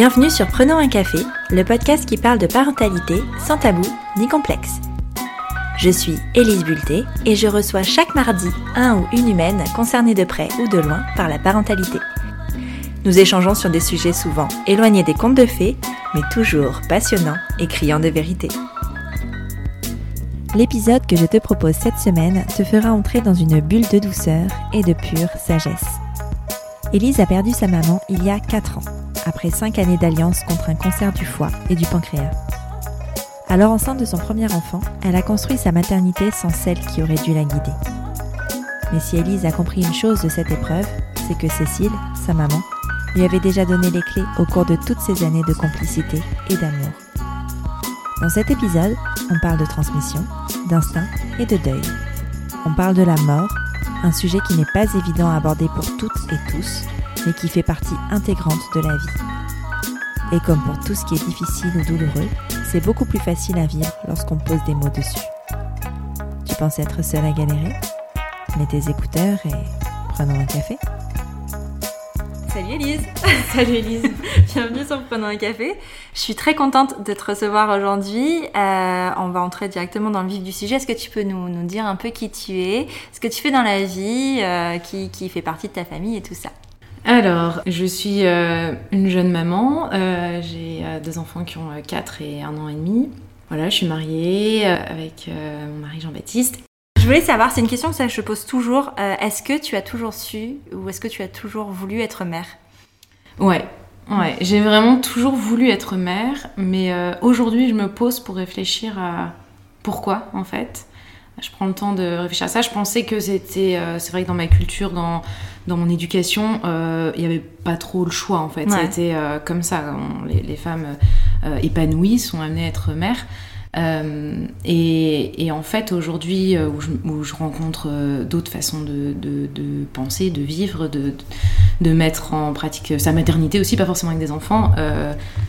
Bienvenue sur Prenons un café, le podcast qui parle de parentalité sans tabou ni complexe. Je suis Élise Bulté et je reçois chaque mardi un ou une humaine concernée de près ou de loin par la parentalité. Nous échangeons sur des sujets souvent éloignés des contes de fées, mais toujours passionnants et criants de vérité. L'épisode que je te propose cette semaine te fera entrer dans une bulle de douceur et de pure sagesse. Élise a perdu sa maman il y a 4 ans, après 5 années d'alliance contre un cancer du foie et du pancréas. Alors enceinte de son premier enfant, elle a construit sa maternité sans celle qui aurait dû la guider. Mais si Élise a compris une chose de cette épreuve, c'est que Cécile, sa maman, lui avait déjà donné les clés au cours de toutes ces années de complicité et d'amour. Dans cet épisode, on parle de transmission, d'instinct et de deuil. On parle de la mort, un sujet qui n'est pas évident à aborder pour toutes et tous, mais qui fait partie intégrante de la vie. Et comme pour tout ce qui est difficile ou douloureux, c'est beaucoup plus facile à vivre lorsqu'on pose des mots dessus. Tu penses être seule à galérer Mets tes écouteurs et prenons un café. Salut Elise Salut Elise Bienvenue sur Prenons un café. Je suis très contente de te recevoir aujourd'hui. Euh, on va entrer directement dans le vif du sujet. Est-ce que tu peux nous, nous, dire un peu qui tu es, ce que tu fais dans la vie, euh, qui, qui, fait partie de ta famille et tout ça? Alors, je suis euh, une jeune maman. Euh, j'ai euh, deux enfants qui ont 4 et 1 an et demi. Voilà, je suis mariée avec mon mari Jean-Baptiste. Je voulais savoir, c'est une question que ça, je pose toujours. est-ce que tu as toujours su ou est-ce que tu as toujours voulu être mère? Ouais, ouais. J'ai vraiment toujours voulu être mère, mais aujourd'hui, je me pose pour réfléchir à pourquoi, en fait je prends le temps de réfléchir à ça. Je pensais que c'était, euh, c'est vrai que dans ma culture, dans, dans mon éducation, euh, il n'y avait pas trop le choix en fait. C'était euh, comme ça. les, les, femmes épanouies sont amenées à être mères. Euh, et, en fait, aujourd'hui, euh, où, je rencontre euh, d'autres façons de, penser, de vivre, de, mettre en pratique sa maternité aussi, pas forcément avec des enfants,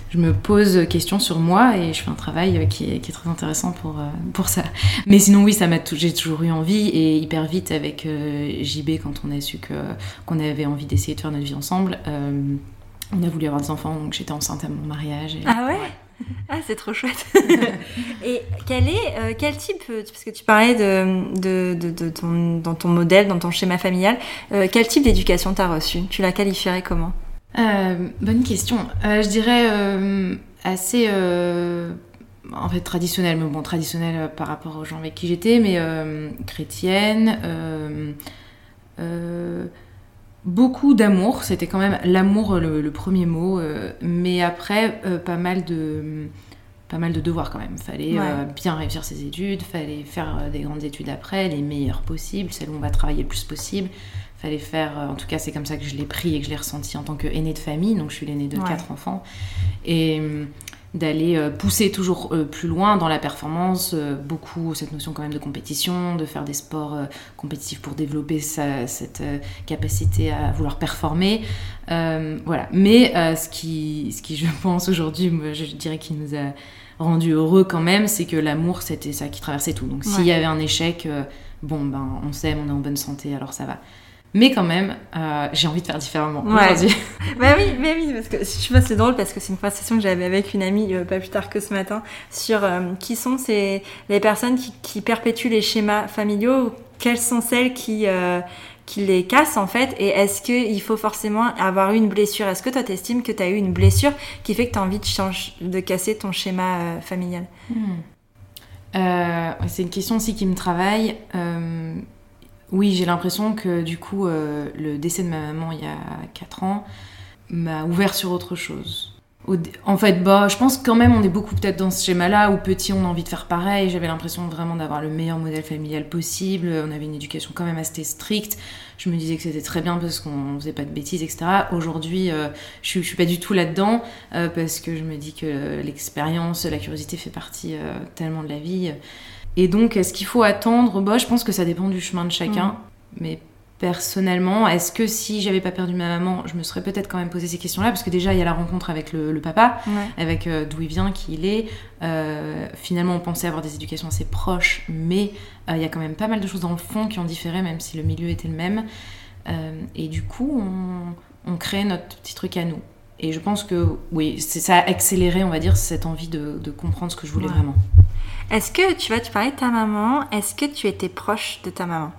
je me pose questions sur moi et je fais un travail qui est, très intéressant pour, pour ça. Mais sinon, oui, ça m'a j'ai toujours eu envie et hyper vite avec JB, quand on a su que, qu'on avait envie d'essayer de faire notre vie ensemble, on a voulu avoir des enfants, donc j'étais enceinte à mon mariage. Ah ouais? Ah, c'est trop chouette. et quel est, euh, quel type, euh, parce que tu parlais de, de, de, ton, dans ton modèle, dans ton schéma familial, euh, quel type d'éducation t'as reçu Tu la qualifierais comment? Bonne question. je dirais assez, en fait, traditionnelle, mais bon, traditionnelle par rapport aux gens avec qui j'étais, mais chrétienne beaucoup d'amour, c'était quand même l'amour le, premier mot, euh, mais après euh, pas mal de pas mal de devoirs quand même. Fallait euh, bien réussir ses études, fallait faire des grandes études après, les meilleures possibles, celles où on va travailler le plus possible. Fallait faire, en tout cas c'est comme ça que je l'ai pris et que je l'ai ressenti en tant qu'aînée de famille, donc je suis l'aînée de quatre enfants. Et d'aller euh, pousser toujours euh, plus loin dans la performance, euh, beaucoup cette notion quand même de compétition, de faire des sports compétitifs pour développer cette capacité à vouloir performer. voilà. Mais ce, qui, ce qui, je pense aujourd'hui, je dirais qui nous a rendu heureux quand même, c'est que l'amour, c'était ça qui traversait tout. Donc s'il y avait un échec, bon, ben on s'aime, on est en bonne santé, alors ça va. Mais quand même, euh, j'ai envie de faire différemment aujourd'hui. bah oui, mais oui, parce que je vois c'est drôle parce que c'est une conversation que j'avais avec une amie euh, pas plus tard que ce matin sur euh, qui sont ces les personnes qui, qui, perpétuent les schémas familiaux, quelles sont celles qui qui les cassent en fait et est-ce qu'il faut forcément avoir eu une blessure? Est-ce que toi t'estimes que tu as eu une blessure qui fait que tu as envie de, changer, de casser ton schéma familial? Hmm. C'est une question aussi qui me travaille. Oui, j'ai l'impression que du coup, euh, le décès de ma maman il y a 4 ans m'a ouvert sur autre chose. En fait, bah, je pense quand même on est beaucoup peut-être dans ce schéma-là où petit on a envie de faire pareil. J'avais l'impression vraiment d'avoir le meilleur modèle familial possible. On avait une éducation quand même assez stricte. Je me disais que c'était très bien parce qu'on faisait pas de bêtises, etc. Aujourd'hui, euh, je, suis pas du tout là-dedans euh, parce que je me dis que l'expérience, la curiosité fait partie tellement de la vie. Et donc, est-ce qu'il faut attendre? Bah, Je pense que ça dépend du chemin de chacun. Mm. Mais personnellement, est-ce que si j'avais pas perdu ma maman, je me serais peut-être quand même posé ces questions-là? Parce que déjà, il y a la rencontre avec le, papa, avec euh, d'où il vient, qui il est. Euh, finalement, on pensait avoir des éducations assez proches, mais euh, il y a quand même pas mal de choses dans le fond qui ont différé, même si le milieu était le même. et du coup, on, on crée notre petit truc à nous. Et je pense que oui, ça a accéléré, on va dire, cette envie de, comprendre ce que je voulais vraiment. Est-ce que, tu vois, tu parlais de ta maman, est-ce que tu étais proche de ta maman?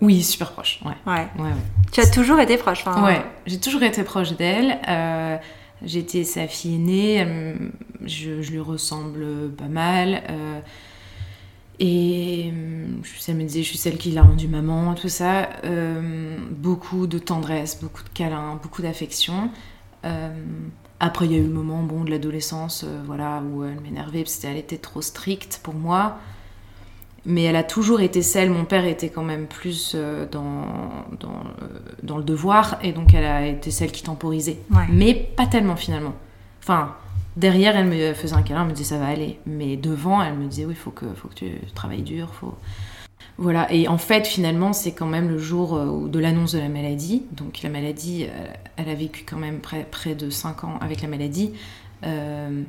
Oui, super proche, ouais. Ouais. ouais, Tu as toujours été proche enfin, Ouais, j'ai toujours été proche d'elle. Euh, J'étais sa fille aînée, je, lui ressemble pas mal. Euh, et ça me disait, je suis celle qui l'a rendu maman, tout ça. Euh, beaucoup de tendresse, beaucoup de câlins, beaucoup d'affection. Euh, après, il y a eu le moment bon, de l'adolescence voilà, où elle m'énervait parce qu'elle était trop stricte pour moi mais elle a toujours été celle, mon père était quand même plus euh, dans, dans, euh, dans, le devoir, et donc elle a été celle qui temporisait. Mais pas tellement finalement. Enfin, derrière, elle me faisait un câlin, elle me disait ça va aller. Mais devant, elle me disait oui, il faut que, faut que tu travailles dur, faut... Voilà, et en fait, finalement, c'est quand même le jour euh, de l'annonce de la maladie. Donc la maladie, elle a vécu quand même près, près de 5 ans avec la maladie.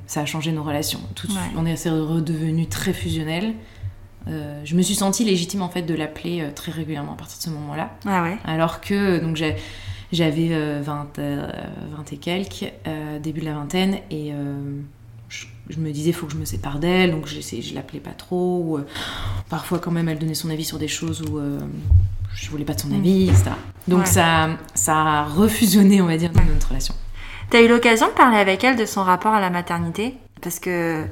ça a changé nos relations. Tout On est redevenus très fusionnels. Euh, je me suis sentie légitime en fait de l'appeler euh, très régulièrement à partir de ce moment-là. Ah ouais. Alors que donc j'avais 20, euh, 20 et quelques, début de la vingtaine, et je, me disais faut que je me sépare d'elle, donc je l'appelais pas trop. Ou, parfois quand même elle donnait son avis sur des choses où je voulais pas de son mm. avis, etc. Donc ça, ça a refusionné on va dire dans notre relation. T'as eu l'occasion de parler avec elle de son rapport à la maternité? Parce que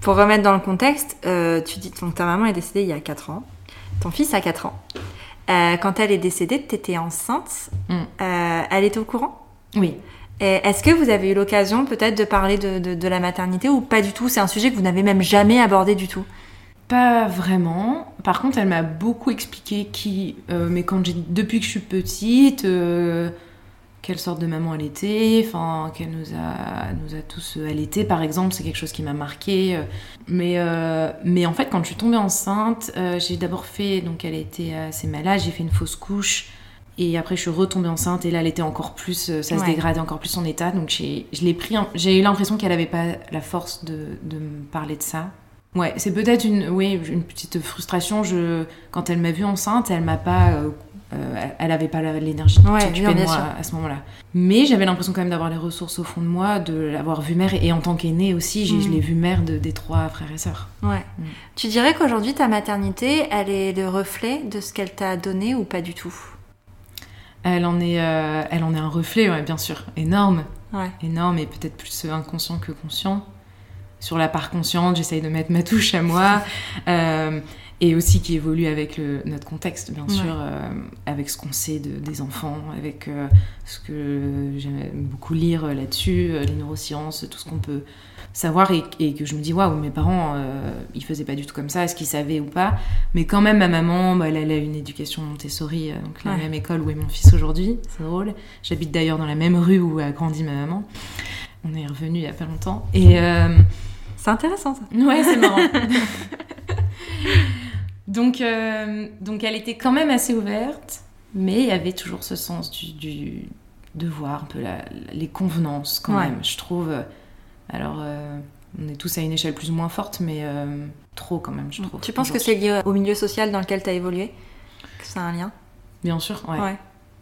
pour remettre dans le contexte, euh, tu dis que ta maman est décédée il y a 4 ans, ton fils a 4 ans. Euh, quand elle est décédée, tu étais enceinte. Mm. Euh, elle était au courant? Oui. Est-ce que vous avez eu l'occasion peut-être de parler de, la maternité ou pas du tout? C'est un sujet que vous n'avez même jamais abordé du tout Pas vraiment. Par contre, elle m'a beaucoup expliqué qui, mais quand depuis que je suis petite, quelle sorte de maman elle était, enfin qu'elle nous a, nous a tous allaité par exemple, c'est quelque chose qui m'a marqué. Mais, euh, mais en fait quand je suis tombée enceinte, euh, j'ai d'abord fait, donc elle était assez malade, j'ai fait une fausse couche. Et après, je suis retombée enceinte et là, elle était encore plus, euh, ça se dégradait encore plus son état. Donc, je l'ai pris, j'ai eu l'impression qu'elle n'avait pas la force de, de, me parler de ça. Ouais, c'est peut-être une, oui, une petite frustration. Je, quand elle m'a vue enceinte, elle m'a pas euh, elle n'avait pas l'énergie de s'occuper de moi à, ce moment-là. Mais j'avais l'impression quand même d'avoir les ressources au fond de moi, de l'avoir vue mère. Et en tant qu'aînée aussi, je mm. l'ai vue mère de, des trois frères et sœurs. Ouais. Mm. Tu dirais qu'aujourd'hui, ta maternité, elle est le reflet de ce qu'elle t'a donné ou pas du tout? Elle en, est, euh, elle en est un reflet, ouais, bien sûr. Énorme. Énorme et peut-être plus inconscient que conscient. Sur la part consciente, j'essaye de mettre ma touche à moi. euh, et aussi qui évolue avec notre contexte, bien sûr, euh, avec ce qu'on sait des enfants, avec ce que j'aime beaucoup lire là-dessus, les neurosciences, tout ce qu'on peut savoir et, que je me dis waouh mes parents ils faisaient pas du tout comme ça est-ce qu'ils savaient ou pas? Mais quand même ma maman bah, elle, a une éducation Montessori donc la même école où est mon fils aujourd'hui c'est drôle. J'habite d'ailleurs dans la même rue où a grandi ma maman. On est revenu il y a pas longtemps. Et c'est intéressant ça. Ouais c'est marrant. Donc, euh, donc elle était quand même assez ouverte, mais il y avait toujours ce sens du, du de voir un peu les convenances quand même, je trouve. Alors, euh, on est tous à une échelle plus ou moins forte, mais euh, trop quand même, je trouve. Tu penses que c'est lié au milieu social dans lequel tu as évolué? Que ça a un lien? Bien sûr, ouais. ouais.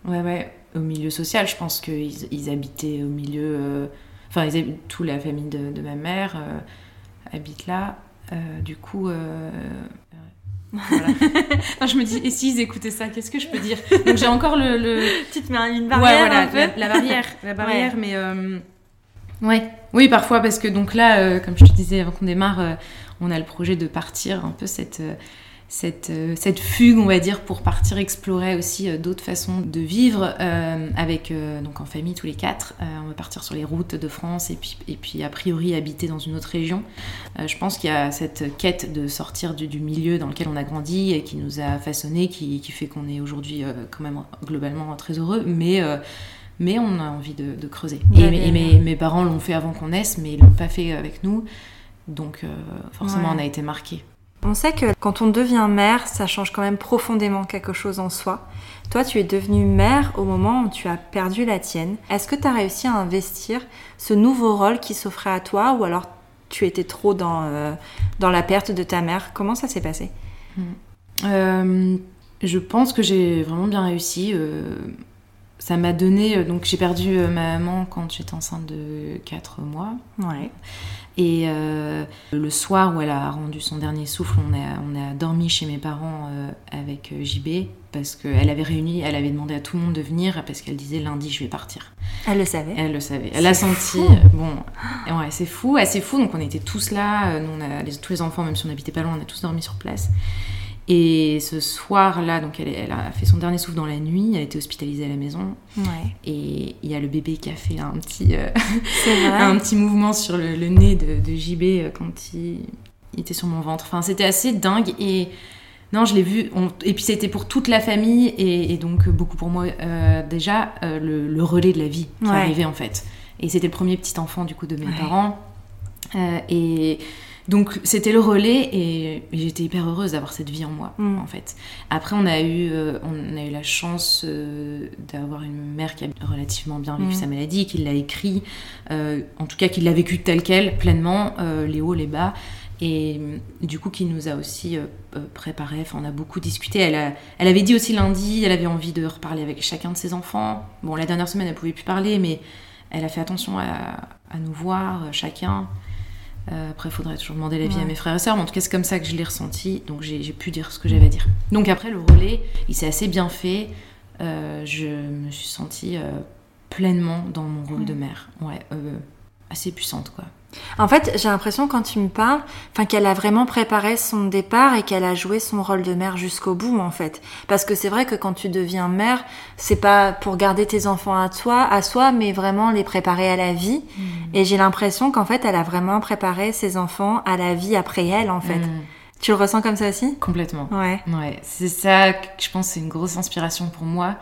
Ouais, ouais. Au milieu social, je pense qu'ils ils habitaient au milieu. Enfin, ils toute la famille de, de ma mère habite là. du coup, je me dis, et s'ils écoutaient ça, qu'est-ce que je peux dire? Donc j'ai encore le, le... Tu te mets une barrière ouais, voilà, La, barrière, la barrière, mais... Ouais, oui, parfois, parce que donc là, euh, comme je te disais avant qu'on démarre, euh, on a le projet de partir un peu cette euh, fugue, on va dire, pour partir explorer aussi d'autres façons de vivre avec, donc en famille tous les quatre. on va partir sur les routes de France et puis, et puis a priori habiter dans une autre région. je pense qu'il y a cette quête de sortir du, milieu dans lequel on a grandi et qui nous a façonné, qui, qui fait qu'on est aujourd'hui quand même globalement très heureux, mais mais on a envie de, creuser. et, mes, mes, parents l'ont fait avant qu'on naisse, mais ils l'ont pas fait avec nous. Donc forcément, on a été marqués. On sait que quand on devient mère, ça change quand même profondément quelque chose en soi. Toi, tu es devenue mère au moment où tu as perdu la tienne. Est-ce que tu as réussi à investir ce nouveau rôle qui s'offrait à toi ou alors tu étais trop dans, euh, dans la perte de ta mère? Comment ça s'est passé? Hmm. euh, Je pense que j'ai vraiment bien réussi. Euh, ça m'a donné. euh, Donc, j'ai perdu euh, ma maman quand j'étais enceinte de 4 mois. Ouais. Et euh, le soir où elle a rendu son dernier souffle, on a, on a dormi chez mes parents euh, avec JB parce qu'elle avait réuni, elle avait demandé à tout le monde de venir parce qu'elle disait lundi je vais partir. Elle le savait. Elle le savait. Elle a senti. fou. Bon, ouais, c'est fou, assez fou. Donc on était tous là. Nous, on a, les- tous les enfants, même si on n'habitait pas loin, on a tous dormi sur place. Et ce soir-là, donc elle, elle a fait son dernier souffle dans la nuit. Elle a été hospitalisée à la maison. Ouais. Et il y a le bébé qui a fait un petit, euh, un petit mouvement sur le, le nez de, de JB euh, quand il, il était sur mon ventre. Enfin, c'était assez dingue. Et non, je l'ai vu. on- et puis c'était pour toute la famille et, et donc beaucoup pour moi euh, déjà euh, le, le relais de la vie qui Ouais. arrivait en fait. Et c'était le premier petit enfant du coup de mes Ouais. parents. Euh, et donc c'était le relais et, et j'étais hyper heureuse d'avoir cette vie en moi Mm. en fait. Après on a eu euh, on a eu la chance euh, d'avoir une mère qui a relativement bien vécu Mm. sa maladie, qui l'a écrit, euh, en tout cas qui l'a vécu tel quel pleinement, les hauts les bas. Et euh, du coup, qui nous a aussi préparé. Enfin, on a beaucoup discuté. Elle, a- elle avait dit aussi lundi, elle avait envie de reparler avec chacun de ses enfants. Bon, la dernière semaine, elle pouvait plus parler, mais elle a fait attention à, à nous voir, chacun. Euh, après, il faudrait toujours demander l'avis Ouais. à mes frères et sœurs, mais en tout cas, c'est comme ça que je l'ai ressenti. Donc, j'ai pu dire ce que j'avais à dire. Donc, après, le relais, il s'est assez bien fait. Euh, je me suis sentie euh, pleinement dans mon rôle de mère. Ouais, assez puissante, quoi. En fait, j'ai l'impression quand tu me parles, enfin qu'elle a vraiment préparé son départ et qu'elle a joué son rôle de mère jusqu'au bout en fait. Parce que c'est vrai que quand tu deviens mère, c'est pas pour garder tes enfants à toi, à soi, mais vraiment les préparer à la vie. Et j'ai l'impression qu'en fait, elle a vraiment préparé ses enfants à la vie après elle en fait. Mm, Tu le ressens comme ça aussi? Complètement. Ouais. Ouais, c'est ça que je pense c'est une grosse inspiration pour moi.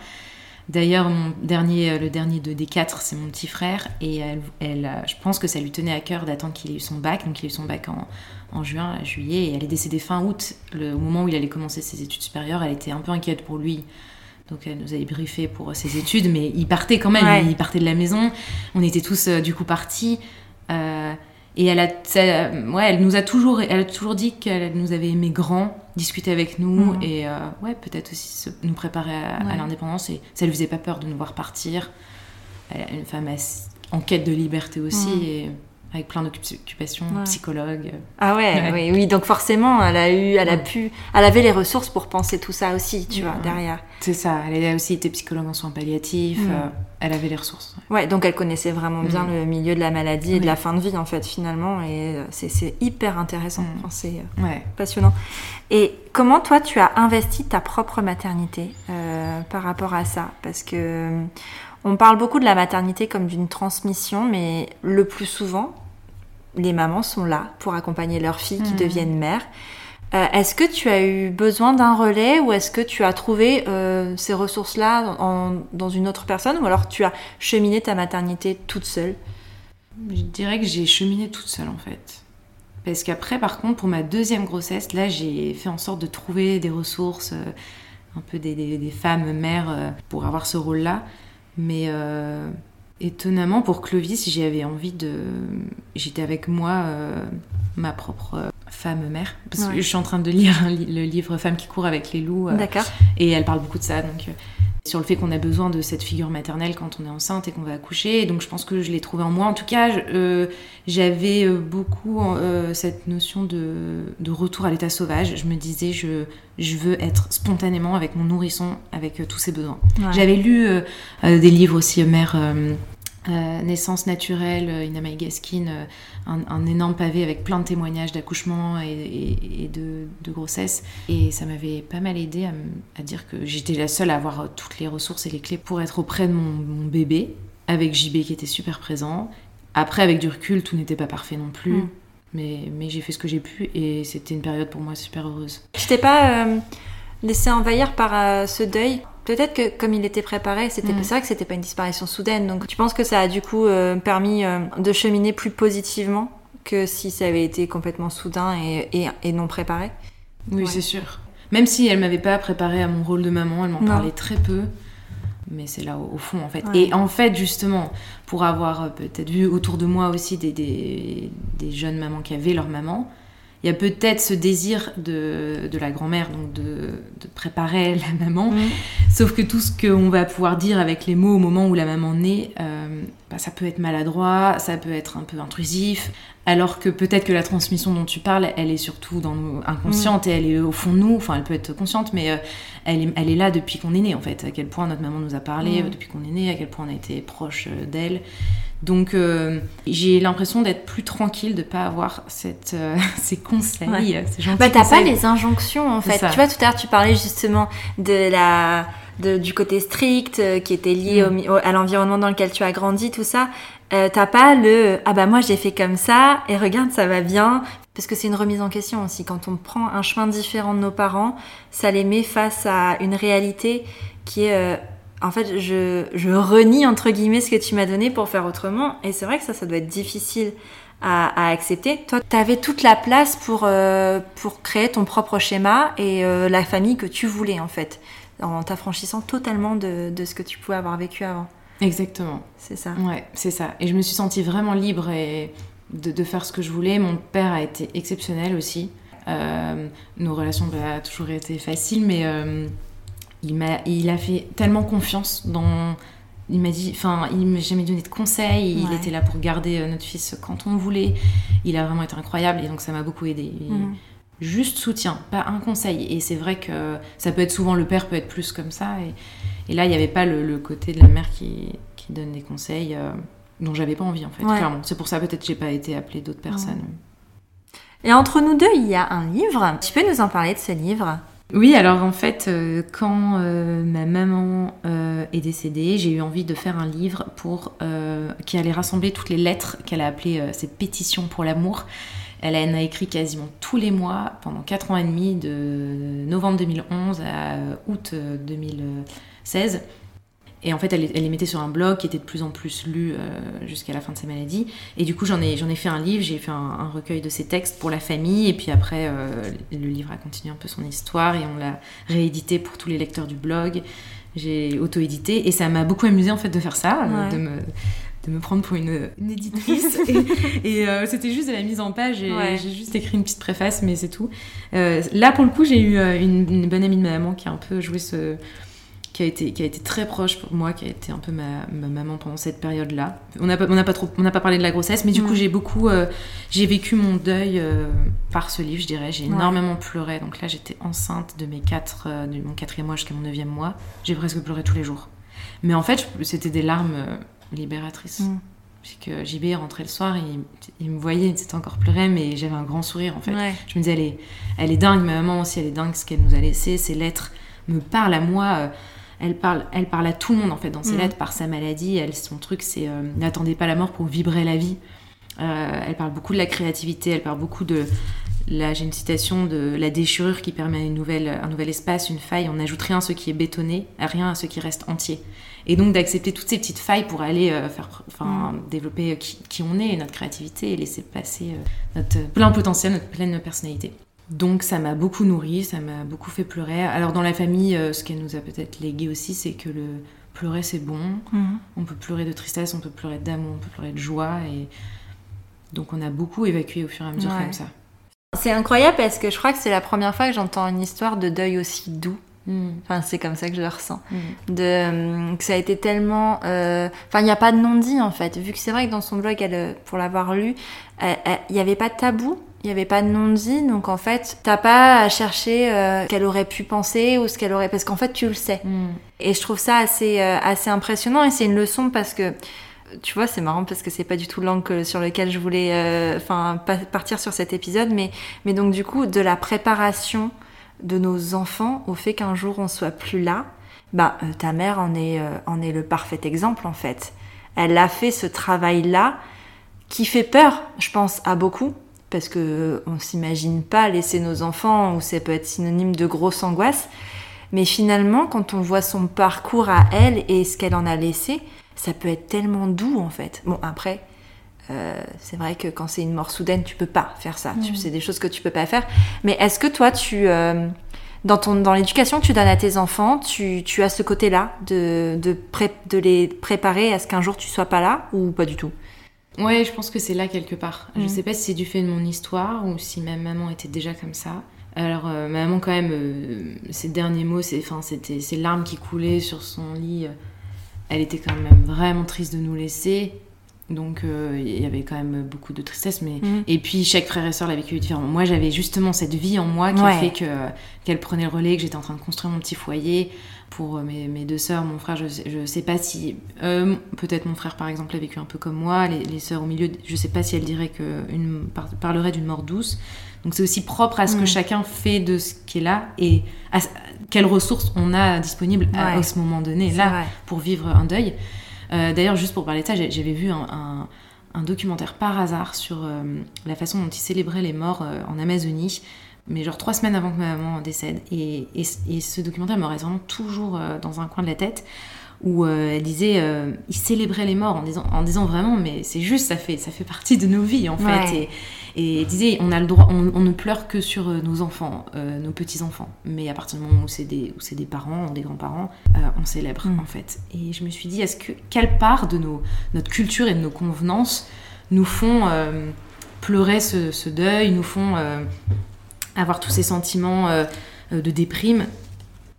D'ailleurs, mon dernier, euh, le dernier de, des quatre, c'est mon petit frère. Et elle, elle, euh, je pense que ça lui tenait à cœur d'attendre qu'il ait eu son bac. Donc, il a eu son bac en, en juin, à juillet. Et elle est décédée fin août, le, au moment où il allait commencer ses études supérieures. Elle était un peu inquiète pour lui. Donc, elle nous avait briefé pour ses études. Mais il partait quand même. Ouais. Il partait de la maison. On était tous, euh, du coup, partis. Euh, et elle, a, ça- ouais, elle nous a toujours, elle a toujours dit qu'elle nous avait aimé grand, discuter avec nous Mhm. et euh, ouais, peut-être aussi se- nous préparer à, l'indépendance. Et ça lui faisait pas peur de nous voir partir. Elle une femme en quête de liberté aussi Mhm. et avec plein d'occupations, Ouais. psychologue. Ah ouais, Ouais. oui, oui. Donc forcément, elle a eu, elle a Ouais. pu, elle avait les ressources pour penser tout ça aussi, tu vois, derrière. C'est ça. Elle a aussi été psychologue en soins palliatifs. Mhm. euh, elle avait les ressources. Ouais, donc elle connaissait vraiment bien Mm. le milieu de la maladie et de la fin de vie en fait finalement et euh, c'est hyper intéressant, Mm. Enfin, c'est euh, Ouais. passionnant. Et comment toi tu as investi ta propre maternité euh, par rapport à ça? Parce que on parle beaucoup de la maternité comme d'une transmission, mais le plus souvent les mamans sont là pour accompagner leurs filles qui Mm. deviennent mères. Euh, est-ce que tu as eu besoin d'un relais ou est-ce que tu as trouvé euh, ces ressources-là dans une autre personne ou alors tu as cheminé ta maternité toute seule? Je dirais que j'ai cheminé toute seule en fait. Parce qu'après, par contre, pour ma deuxième grossesse, là, j'ai fait en sorte de trouver des ressources, euh, un peu des, des- femmes mères pour avoir ce rôle-là. Mais étonnamment, pour Clovis, j'avais envie de. J'étais avec moi, euh, ma propre euh, femme mère. Parce Ouais. que je suis en train de lire li- le livre Femme qui court avec les loups. euh, D'accord. et elle parle beaucoup de ça, donc euh, sur le fait qu'on a besoin de cette figure maternelle quand on est enceinte et qu'on va accoucher. Et donc je pense que je l'ai trouvé en moi. En tout cas, j'avais beaucoup cette notion de, de retour à l'état sauvage. Je me disais, je, je veux être spontanément avec mon nourrisson, avec euh, tous ses besoins. Ouais. J'avais lu euh, euh, des livres aussi, Mère. Naissance naturelle, Ina May Gaskin, un, un énorme pavé avec plein de témoignages d'accouchement et, et- et de, de grossesse. Et ça m'avait pas mal aidé à, dire que j'étais la seule à avoir toutes les ressources et les clés pour être auprès de mon, mon bébé, avec JB qui était super présent. Après, avec du recul, tout n'était pas parfait non plus. Mm. Mais, mais j'ai fait ce que j'ai pu et c'était une période pour moi super heureuse. Tu t'es pas euh, laissé envahir par euh, ce deuil Peut-être que comme il était préparé, c'était Mm. c'est vrai que c'était pas une disparition soudaine. Donc tu penses que ça a du coup euh, permis de cheminer plus positivement que si ça avait été complètement soudain et, et- et non préparé? Oui, Ouais. c'est sûr. Même si elle m'avait pas préparé à mon rôle de maman, elle m'en parlait très peu. Mais c'est là au, fond en fait. Ouais. Et en fait justement, pour avoir euh, peut-être vu autour de moi aussi des, des, des jeunes mamans qui avaient leur maman, il y a peut-être ce désir de, de la grand-mère, donc de, de, préparer la maman. Sauf que tout ce qu'on va pouvoir dire avec les mots au moment où la maman naît, euh, bah, ça peut être maladroit, ça peut être un peu intrusif. Alors que peut-être que la transmission dont tu parles, elle est surtout dans nous inconsciente mm. et elle est au fond de nous. Enfin, elle peut être consciente, mais euh, elle, est, elle est là depuis qu'on est né, en fait. À quel point notre maman nous a parlé mm. depuis qu'on est né, à quel point on a été proche euh, d'elle. Donc euh, j'ai l'impression d'être plus tranquille, de pas avoir cette, euh, ces conseils, euh, ces Bah t'as pas les injonctions en fait. Tu vois, tout à l'heure tu parlais justement de la, de, du côté strict qui était lié mm. au, à l'environnement dans lequel tu as grandi, tout ça. t'as pas le ah bah moi j'ai fait comme ça et regarde ça va bien parce que c'est une remise en question aussi quand on prend un chemin différent de nos parents ça les met face à une réalité qui est en fait, je, je, renie entre guillemets ce que tu m'as donné pour faire autrement. Et c'est vrai que ça, ça doit être difficile à, à accepter. Toi, tu avais toute la place pour, euh, pour créer ton propre schéma et euh, la famille que tu voulais, en fait, en t'affranchissant totalement de, de, ce que tu pouvais avoir vécu avant. Exactement. C'est ça. Ouais, c'est ça. Et je me suis sentie vraiment libre et de, de, faire ce que je voulais. Mon père a été exceptionnel aussi. Euh, nos relations n'ont pas toujours été faciles, mais euh, il m'a il a fait tellement confiance dans il m'a dit enfin il m'a jamais donné de conseils il était là pour garder euh, notre fils quand on voulait il a vraiment été incroyable et donc ça m'a beaucoup aidé. Juste soutien pas un conseil. Et c'est vrai que ça peut être souvent le père peut être plus comme ça. Et, et là il n'y avait pas le, côté de la mère qui, qui donne des conseils euh, dont j'avais pas envie en fait clairement. C'est pour ça peut-être j'ai pas été appelée d'autres personnes. Et entre nous deux il y a un livre. Tu peux nous en parler de ce livre? Oui, alors en fait, euh, quand euh, ma maman euh, est décédée, j'ai eu envie de faire un livre pour qui allait rassembler toutes les lettres qu'elle a appelées ces pétitions pour l'amour. Elle en a écrit quasiment tous les mois pendant 4 ans et demi, de novembre 2011 à août 2016. Et en fait, elle, les mettait sur un blog qui était de plus en plus lu euh, jusqu'à la fin de sa maladie. Et du coup, j'en ai, j'en ai fait un livre, j'ai fait un, recueil de ses textes pour la famille. Et puis après, euh, le livre a continué un peu son histoire et on l'a réédité pour tous les lecteurs du blog. J'ai auto-édité et ça m'a beaucoup amusé en fait de faire ça, euh, de, me, de me prendre pour une, une éditrice. et, c'était juste de la mise en page et j'ai juste écrit une petite préface, mais c'est tout. là, pour le coup, j'ai eu une, une, bonne amie de ma maman qui a un peu joué ce qui a été qui a été très proche pour moi, qui a été un peu ma, maman pendant cette période-là. On n'a pas on n'a pas trop on n'a pas parlé de la grossesse, mais du coup j'ai beaucoup euh, j'ai vécu mon deuil euh, par ce livre, je dirais. J'ai énormément pleuré. Donc là j'étais enceinte de mes quatre euh, de mon quatrième mois jusqu'à mon neuvième mois. J'ai presque pleuré tous les jours. Mais en fait c'était des larmes libératrices. Mm. Puisque JB est rentré le soir, il, il me voyait, il s'était encore pleuré, mais j'avais un grand sourire en fait. Je me disais, elle est, elle est dingue, ma maman aussi, elle est dingue ce qu'elle nous a laissé, ses lettres me parlent à moi elle parle, elle parle à tout le monde en fait dans ses mm. lettres par sa maladie. Elle, son truc, c'est euh, n'attendez pas la mort pour vibrer la vie. Euh, elle parle beaucoup de la créativité, elle parle beaucoup de là j'ai une citation de la déchirure qui permet une nouvelle, un nouvel espace, une faille. On n'ajoute rien à ce qui est bétonné, rien à ce qui reste entier. Et donc d'accepter toutes ces petites failles pour aller euh, faire, enfin, mm. développer qui, on est, notre créativité et laisser passer notre plein potentiel, notre pleine personnalité. Donc ça m'a beaucoup nourri, ça m'a beaucoup fait pleurer. Alors dans la famille, euh, ce qu'elle nous a peut-être légué aussi, c'est que le pleurer c'est bon. Mhm. On peut pleurer de tristesse, on peut pleurer d'amour, on peut pleurer de joie. Et donc on a beaucoup évacué au fur et à mesure comme ça. C'est incroyable parce que je crois que c'est la première fois que j'entends une histoire de deuil aussi doux. Mhm. Enfin, c'est comme ça que je le ressens. Mhm. De, euh, que ça a été tellement. Euh, enfin, il n'y a pas de non-dit en fait. Vu que c'est vrai que dans son blog, elle, pour l'avoir lu, il n'y avait pas de tabou il n'y avait pas de non-dit, donc en fait, t'as pas à chercher euh, ce qu'elle aurait pu penser ou ce qu'elle aurait... Parce qu'en fait, tu le sais. Mm. Et je trouve ça assez, euh, assez impressionnant et c'est une leçon parce que... Tu vois, c'est marrant parce que c'est pas du tout l'angle sur lequel je voulais euh, partir sur cet épisode, mais, mais donc du coup, de la préparation de nos enfants au fait qu'un jour on soit plus là, bah ta mère en est, en est le parfait exemple en fait. Elle a fait ce travail-là qui fait peur, je pense, à beaucoup, parce que on s'imagine pas laisser nos enfants ou ça peut être synonyme de grosse angoisse. Mais finalement, quand on voit son parcours à elle et ce qu'elle en a laissé, ça peut être tellement doux en fait. Bon après, euh, c'est vrai que quand c'est une mort soudaine, tu peux pas faire ça. Mmh. C'est des choses que tu peux pas faire. Mais est-ce que toi, tu euh, dans ton dans l'éducation que tu donnes à tes enfants, tu, tu as ce côté-là de de, de les préparer à ce qu'un jour tu sois pas là ou pas du tout? Ouais, je pense que c'est là quelque part. Je Mm. sais pas si c'est du fait de mon histoire ou si ma maman était déjà comme ça. Alors, euh, ma maman, quand même, ses derniers mots, c'est, enfin, c'était ses larmes qui coulaient sur son lit. Euh, Elle était quand même vraiment triste de nous laisser. Donc, euh, il y avait quand même beaucoup de tristesse. Mais... Mm. Et puis, chaque frère et sœur l'a vécu différemment. Moi, j'avais justement cette vie en moi qui a Ouais. fait que, qu'elle prenait le relais, que j'étais en train de construire mon petit foyer. Pour euh, mes, mes deux sœurs, mon frère, je je sais pas si. euh, Peut-être mon frère, par exemple, a vécu un peu comme moi. Les, les sœurs au milieu, je sais pas si elles diraient que une, par- parleraient d'une mort douce. Donc, c'est aussi propre à ce que Mm. chacun fait de ce qui est là et à, quelles ressources on a disponibles à, Ouais. à ce moment donné, là, vrai. pour vivre un deuil. Euh, D'ailleurs, juste pour parler de ça, j'avais vu un, un- un documentaire par hasard sur euh, la façon dont ils célébraient les morts euh, en Amazonie, mais genre trois semaines avant que ma maman décède. Et, et- et ce documentaire me reste vraiment toujours dans un coin de la tête, où euh, elle disait, euh, ils célébraient les morts en disant, en disant vraiment, mais c'est juste, ça fait, ça fait partie de nos vies en fait. Et, et disait, on a le droit, on, on ne pleure que sur euh, nos enfants, euh, nos petits enfants. Mais à partir du moment où c'est des, où des parents, des grands-parents, euh, on célèbre Mm. en fait. Et je me suis dit, est-ce que quelle part de nos, notre culture et de nos convenances nous font euh, pleurer ce, ce deuil, nous font avoir tous ces sentiments de déprime?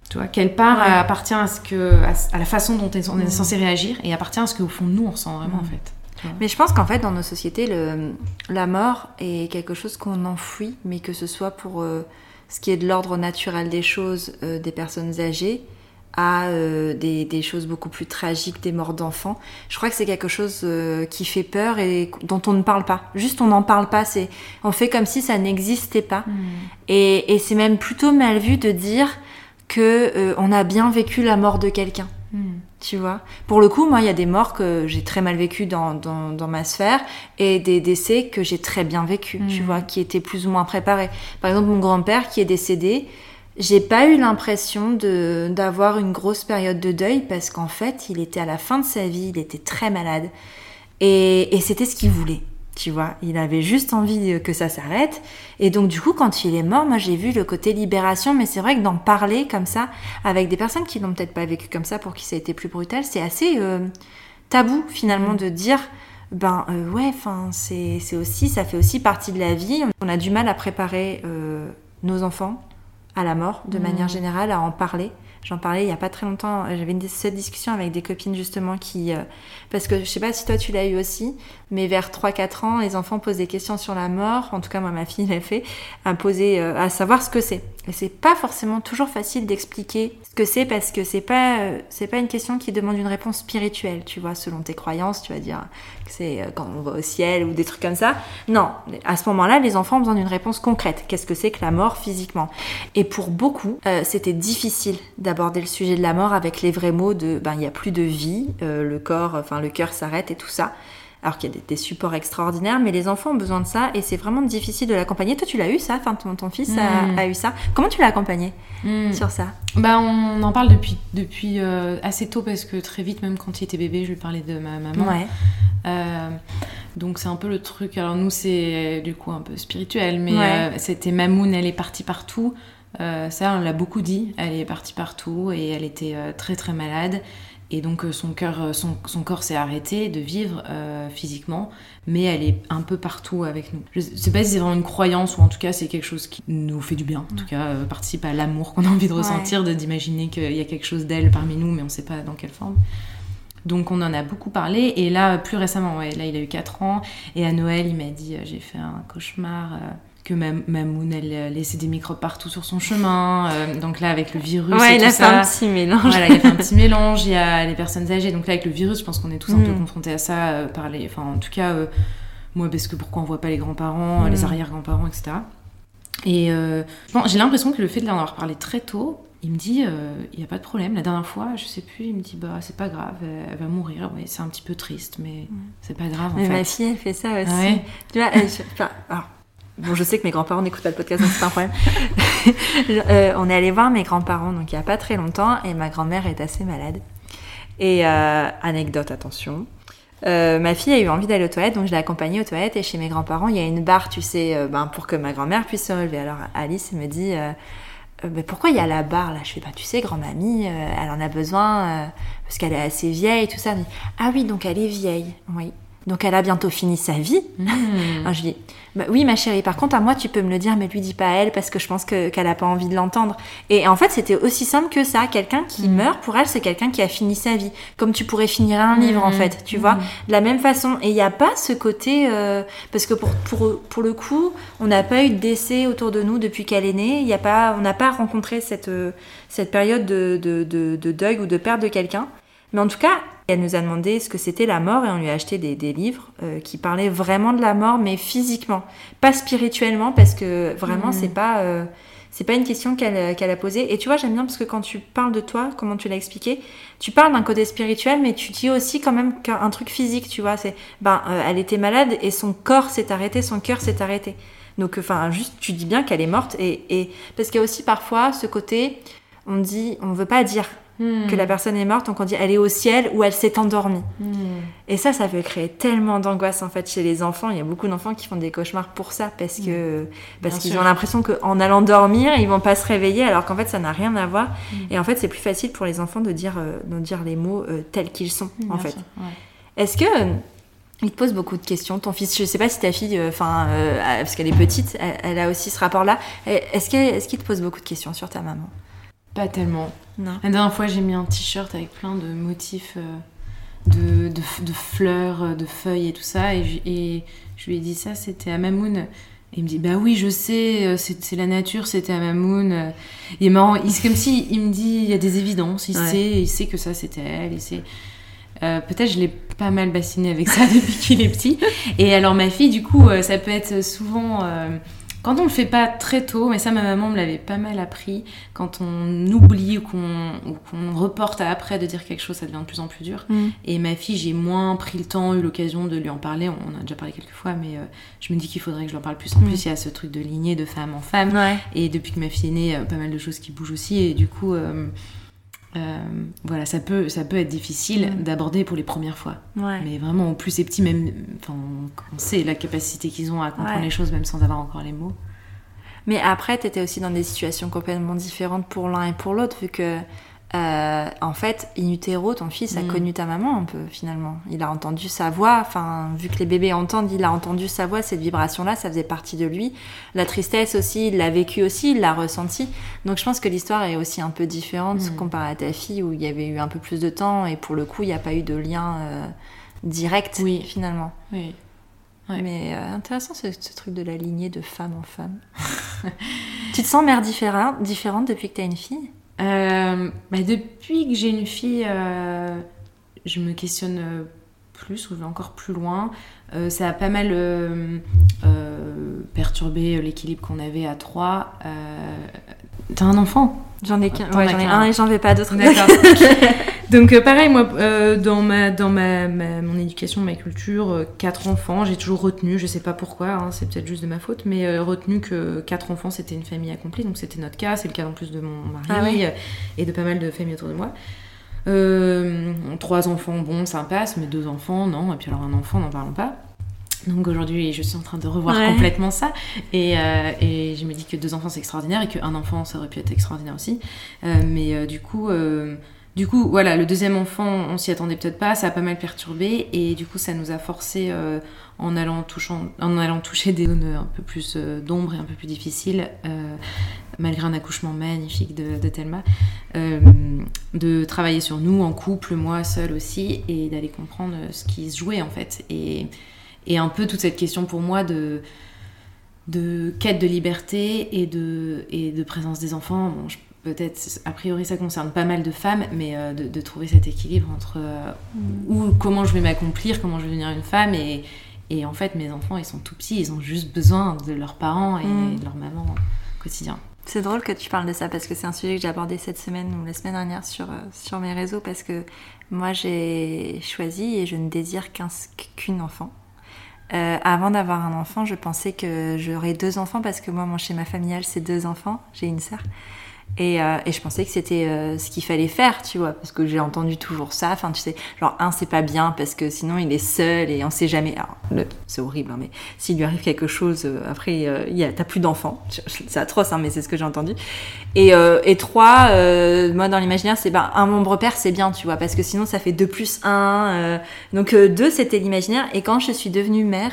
Tu vois, quelle part Ouais. appartient à, ce que, à, à la façon dont on est Mm. censé réagir et appartient à ce qu'au fond de nous on ressent vraiment Mm. en fait? Mais je pense qu'en fait, dans nos sociétés, le, la mort est quelque chose qu'on enfouit, mais que ce soit pour euh, ce qui est de l'ordre naturel des choses euh, des personnes âgées à euh, des, des choses beaucoup plus tragiques, des morts d'enfants. Je crois que c'est quelque chose qui fait peur et dont on ne parle pas. Juste, on n'en parle pas. C'est, on fait comme si ça n'existait pas. Et, et c'est même plutôt mal vu de dire que on a bien vécu la mort de quelqu'un tu vois. Pour le coup, moi, il y a des morts que j'ai très mal vécues dans, dans, dans ma sphère et des décès que j'ai très bien vécus, tu Mhm. vois, qui étaient plus ou moins préparés. Par exemple, mon grand-père qui est décédé, j'ai pas eu l'impression d'avoir une grosse période de deuil parce qu'en fait, il était à la fin de sa vie, il était très malade et, et c'était ce qu'il voulait. Tu vois, il avait juste envie que ça s'arrête. Et donc, du coup, quand il est mort, moi, j'ai vu le côté libération. Mais c'est vrai que d'en parler comme ça, avec des personnes qui l'ont peut-être pas vécu comme ça, pour qui ça a été plus brutal, c'est assez euh, tabou, finalement, de dire, ben euh, ouais, enfin, c'est aussi, ça fait aussi partie de la vie. On a du mal à préparer euh, nos enfants à la mort, de Mhm. manière générale, à en parler. J'en parlais il y a pas très longtemps. euh, J'avais une cette discussion avec des copines justement qui, euh, parce que je sais pas si toi tu l'as eu aussi, mais vers 3-4 ans, les enfants posent des questions sur la mort. En tout cas, moi, ma fille l'a fait, à poser, euh, à savoir ce que c'est. Et c'est pas forcément toujours facile d'expliquer ce que c'est parce que c'est pas, euh, pas une question qui demande une réponse spirituelle, tu vois, selon tes croyances. Tu vas dire que c'est euh, quand on va au ciel ou des trucs comme ça. Non, à ce moment-là, les enfants ont besoin d'une réponse concrète. Qu'est-ce que c'est que la mort physiquement? Et pour beaucoup, c'était difficile d'aborder le sujet de la mort avec les vrais mots de, ben, il y a plus de vie, le corps, enfin le cœur s'arrête et tout ça alors qu'il y a des, des supports extraordinaires, mais les enfants ont besoin de ça et c'est vraiment difficile de l'accompagner. Toi, tu l'as eu ça? Enfin, ton, ton fils a- Mm. a, eu ça. Comment tu l'as accompagné Mm. sur ça? Bah, on en parle depuis, depuis euh, assez tôt parce que très vite, même quand il était bébé, je lui parlais de ma maman. Ouais. Euh, donc c'est un peu le truc. Alors nous c'est du coup un peu spirituel, mais Ouais. euh, c'était Mamoun, elle est partie partout. Ça on l'a beaucoup dit. Elle est partie partout et elle était très très malade. Et donc euh, son cœur, euh, son, son corps s'est arrêté de vivre euh, physiquement, mais elle est un peu partout avec nous. Je sais pas si c'est vraiment une croyance ou en tout cas c'est quelque chose qui nous fait du bien. En tout cas euh, participe à l'amour qu'on a envie de ressentir, d'imaginer qu'il y a quelque chose d'elle parmi nous, mais on sait pas dans quelle forme. Donc on en a beaucoup parlé et là plus récemment, ouais, là il a eu 4 ans et à Noël il m'a dit euh, j'ai fait un cauchemar que ma Mamoun elle euh, laissait des microbes partout sur son chemin. euh, donc là avec le virus Ouais, et il tout a fait ça. un petit mélange. Voilà, il a fait un petit mélange, il y a les personnes âgées. Donc là, avec le virus, je pense qu'on est tous un peu Mm. confrontés à ça. euh, par les... Enfin, en tout cas, euh, moi, parce que pourquoi on voit pas les grands-parents, Mm. les arrière-grands-parents, etc. Et bon, j'ai l'impression que le fait de l'en avoir parlé très tôt, il me dit, il n'y a pas de problème. La dernière fois, je sais plus, il me dit, bah, c'est pas grave, elle, va mourir. C'est un petit peu triste, mais c'est pas grave, en Mm. Mais fait. ma fille, elle fait ça aussi. Ah ouais Tu vois, elle- je- enfin, alors, bon, je sais que mes grands-parents n'écoutent pas le podcast, donc c'est un problème. Euh, on est allé voir mes grands-parents, donc il y a pas très longtemps, et ma grand-mère est assez malade. Et euh, anecdote, attention. Euh, ma fille a eu envie d'aller aux toilettes, donc je l'ai accompagnée aux toilettes. Et chez mes grands-parents, il y a une barre, tu sais, ben, pour que ma grand-mère puisse se relever. Alors Alice me dit, mais pourquoi il y a la barre là? Je fais, bah tu sais, grand-mamie, elle en a besoin parce qu'elle est assez vieille, tout ça. Dit, ah oui, donc elle est vieille, oui. Donc elle a bientôt fini sa vie. Alors, je dis, bah oui ma chérie, par contre à moi tu peux me le dire, mais lui dis pas à elle parce que je pense que, qu'elle a pas envie de l'entendre. Et en fait c'était aussi simple que ça. Quelqu'un qui meurt, pour elle c'est quelqu'un qui a fini sa vie. Comme tu pourrais finir un livre en fait, tu vois. De la même façon. Et il n'y a pas ce côté... euh, parce que pour, pour, pour le coup, on n'a pas eu de décès autour de nous depuis qu'elle est née. Il a pas, on n'a pas rencontré cette, euh, cette période de, de, de, de deuil ou de perte de quelqu'un. Mais en tout cas, elle nous a demandé ce que c'était la mort et on lui a acheté des, des livres euh, qui parlaient vraiment de la mort, mais physiquement, pas spirituellement, parce que vraiment Mhm. c'est pas euh, c'est pas une question qu'elle qu'elle a posée. Et tu vois, j'aime bien parce que quand tu parles de toi, comment tu l'as expliqué, tu parles d'un côté spirituel, mais tu dis aussi quand même qu'un truc physique, tu vois. C'est ben euh, elle était malade et son corps s'est arrêté, son cœur s'est arrêté. Donc enfin juste tu dis bien qu'elle est morte et, et parce qu'il y a aussi parfois ce côté on dit on veut pas dire que la personne est morte, donc on dit elle est au ciel ou elle s'est endormie. Et ça, ça peut créer tellement d'angoisse en fait chez les enfants. Il y a beaucoup d'enfants qui font des cauchemars pour ça parce que parce qu'ils ont l'impression qu'en allant dormir, ils vont pas se réveiller alors qu'en fait ça n'a rien à voir. Et en fait, c'est plus facile pour les enfants de dire euh, de dire les mots euh, tels qu'ils sont en fait. ouais. Est-ce que euh, il te pose beaucoup de questions, ton fils? Je sais pas si ta fille, enfin, euh, parce qu'elle est petite, elle, elle a aussi ce rapport-là. Est-ce qu'il te pose beaucoup de questions sur ta maman? Pas tellement. Non. La dernière fois, j'ai mis un t-shirt avec plein de motifs euh, de, de, de fleurs, de feuilles et tout ça. Et, je- et je lui ai dit ça, c'était à Mamoun. Et il me dit, bah oui, je sais, euh, c'est la nature, c'était à Mamoun. Il est marrant, c'est comme si il me dit, il y a des évidences, il Ouais. sait, il sait que ça c'était elle, il sait. Euh, Peut-être je l'ai pas mal bassiné avec ça depuis qu'il est petit. Et alors ma fille, du coup, ça peut être souvent... euh, quand on le fait pas très tôt, mais ça ma maman me l'avait pas mal appris, quand on oublie ou qu'on reporte à après de dire quelque chose, ça devient de plus en plus dur. Mm. Et ma fille, j'ai moins pris le temps, eu l'occasion de lui en parler, on en a déjà parlé quelques fois, mais euh, je me dis qu'il faudrait que je lui en parle plus en Mm. plus. Il y a ce truc de lignée de femme en femme. Ouais. Et depuis que ma fille est née, euh, pas mal de choses qui bougent aussi. Et du coup, euh, euh, voilà, ça peut, ça peut être difficile Mm. d'aborder pour les premières fois. Ouais. Mais vraiment, au plus c'est petit, même, on sait la capacité qu'ils ont à comprendre Ouais. les choses, même sans avoir encore les mots. Mais après, tu étais aussi dans des situations complètement différentes pour l'un et pour l'autre, vu que, euh, en fait, in utero, ton fils a Mm. connu ta maman un peu, finalement. Il a entendu sa voix, enfin, vu que les bébés entendent, il a entendu sa voix, cette vibration-là, ça faisait partie de lui. La tristesse aussi, il l'a vécu aussi, il l'a ressenti. Donc je pense que l'histoire est aussi un peu différente Mm. comparée à ta fille, où il y avait eu un peu plus de temps, et pour le coup, il n'y a pas eu de lien euh, direct, Oui. finalement. Oui. Ouais. Mais euh, intéressant ce, ce truc de la lignée de femme en femme. tu te sens mère différente, différente depuis que tu as une fille? Euh, bah, depuis que j'ai une fille, euh, je me questionne euh, plus ou vais encore plus loin. Ça a pas mal perturbé l'équilibre qu'on avait à trois. T'as un enfant? J'en ai qu'un ouais, j'en ai un et j'en veux pas d'autres. D'accord. Donc euh, pareil, moi, euh, dans, ma, dans ma, ma- mon éducation, ma culture, euh, quatre enfants, j'ai toujours retenu, je sais pas pourquoi, hein, c'est peut-être juste de ma faute, mais euh, retenu que quatre enfants, c'était une famille accomplie, donc c'était notre cas, c'est le cas en plus de mon mari Ah ouais. et de pas mal de familles autour de moi. Trois enfants, bon, ça passe, mais deux enfants, non, et puis alors un enfant, n'en parlons pas. Donc aujourd'hui, je suis en train de revoir Ouais. complètement ça. Et, euh, et je me dis que deux enfants, c'est extraordinaire et qu'un enfant, ça aurait pu être extraordinaire aussi. Euh, mais euh, du coup, du coup, voilà, le deuxième enfant, on s'y attendait peut-être pas, ça a pas mal perturbé. Et du coup, ça nous a forcé, en, allant touchant, en allant toucher des zones un peu plus d'ombre et un peu plus difficiles, euh, malgré un accouchement magnifique de, de Thelma, euh, de travailler sur nous en couple, moi seule aussi, et d'aller comprendre ce qui se jouait en fait. Et, et un peu toute cette question pour moi de, de quête de liberté et de, et de présence des enfants. Bon, peut-être, a priori, ça concerne pas mal de femmes, mais euh, de, de trouver cet équilibre entre euh, où, comment je vais m'accomplir, comment je vais devenir une femme. Et, et en fait, mes enfants, ils sont tout petits, ils ont juste besoin de leurs parents et Mm. de leur maman au quotidien. C'est drôle que tu parles de ça parce que c'est un sujet que j'ai abordé cette semaine ou la semaine dernière sur, euh, sur mes réseaux parce que moi j'ai choisi et je ne désire qu'un- qu'une enfant. Euh, avant d'avoir un enfant, je pensais que j'aurais deux enfants parce que moi mon schéma familial c'est deux enfants, j'ai une sœur. Et, euh, et, je pensais que c'était euh, ce qu'il fallait faire, tu vois, parce que j'ai entendu toujours ça. Enfin, tu sais, genre, un, c'est pas bien parce que sinon il est seul et on sait jamais. Alors, c'est horrible, hein, mais s'il lui arrive quelque chose, euh, après, euh, t'as plus d'enfants. C'est atroce, hein, mais c'est ce que j'ai entendu. Et, et trois, moi, dans l'imaginaire, c'est ben, un membre père, c'est bien, tu vois, parce que sinon ça fait 2 plus 1. donc, deux, c'était l'imaginaire. Et quand je suis devenue mère,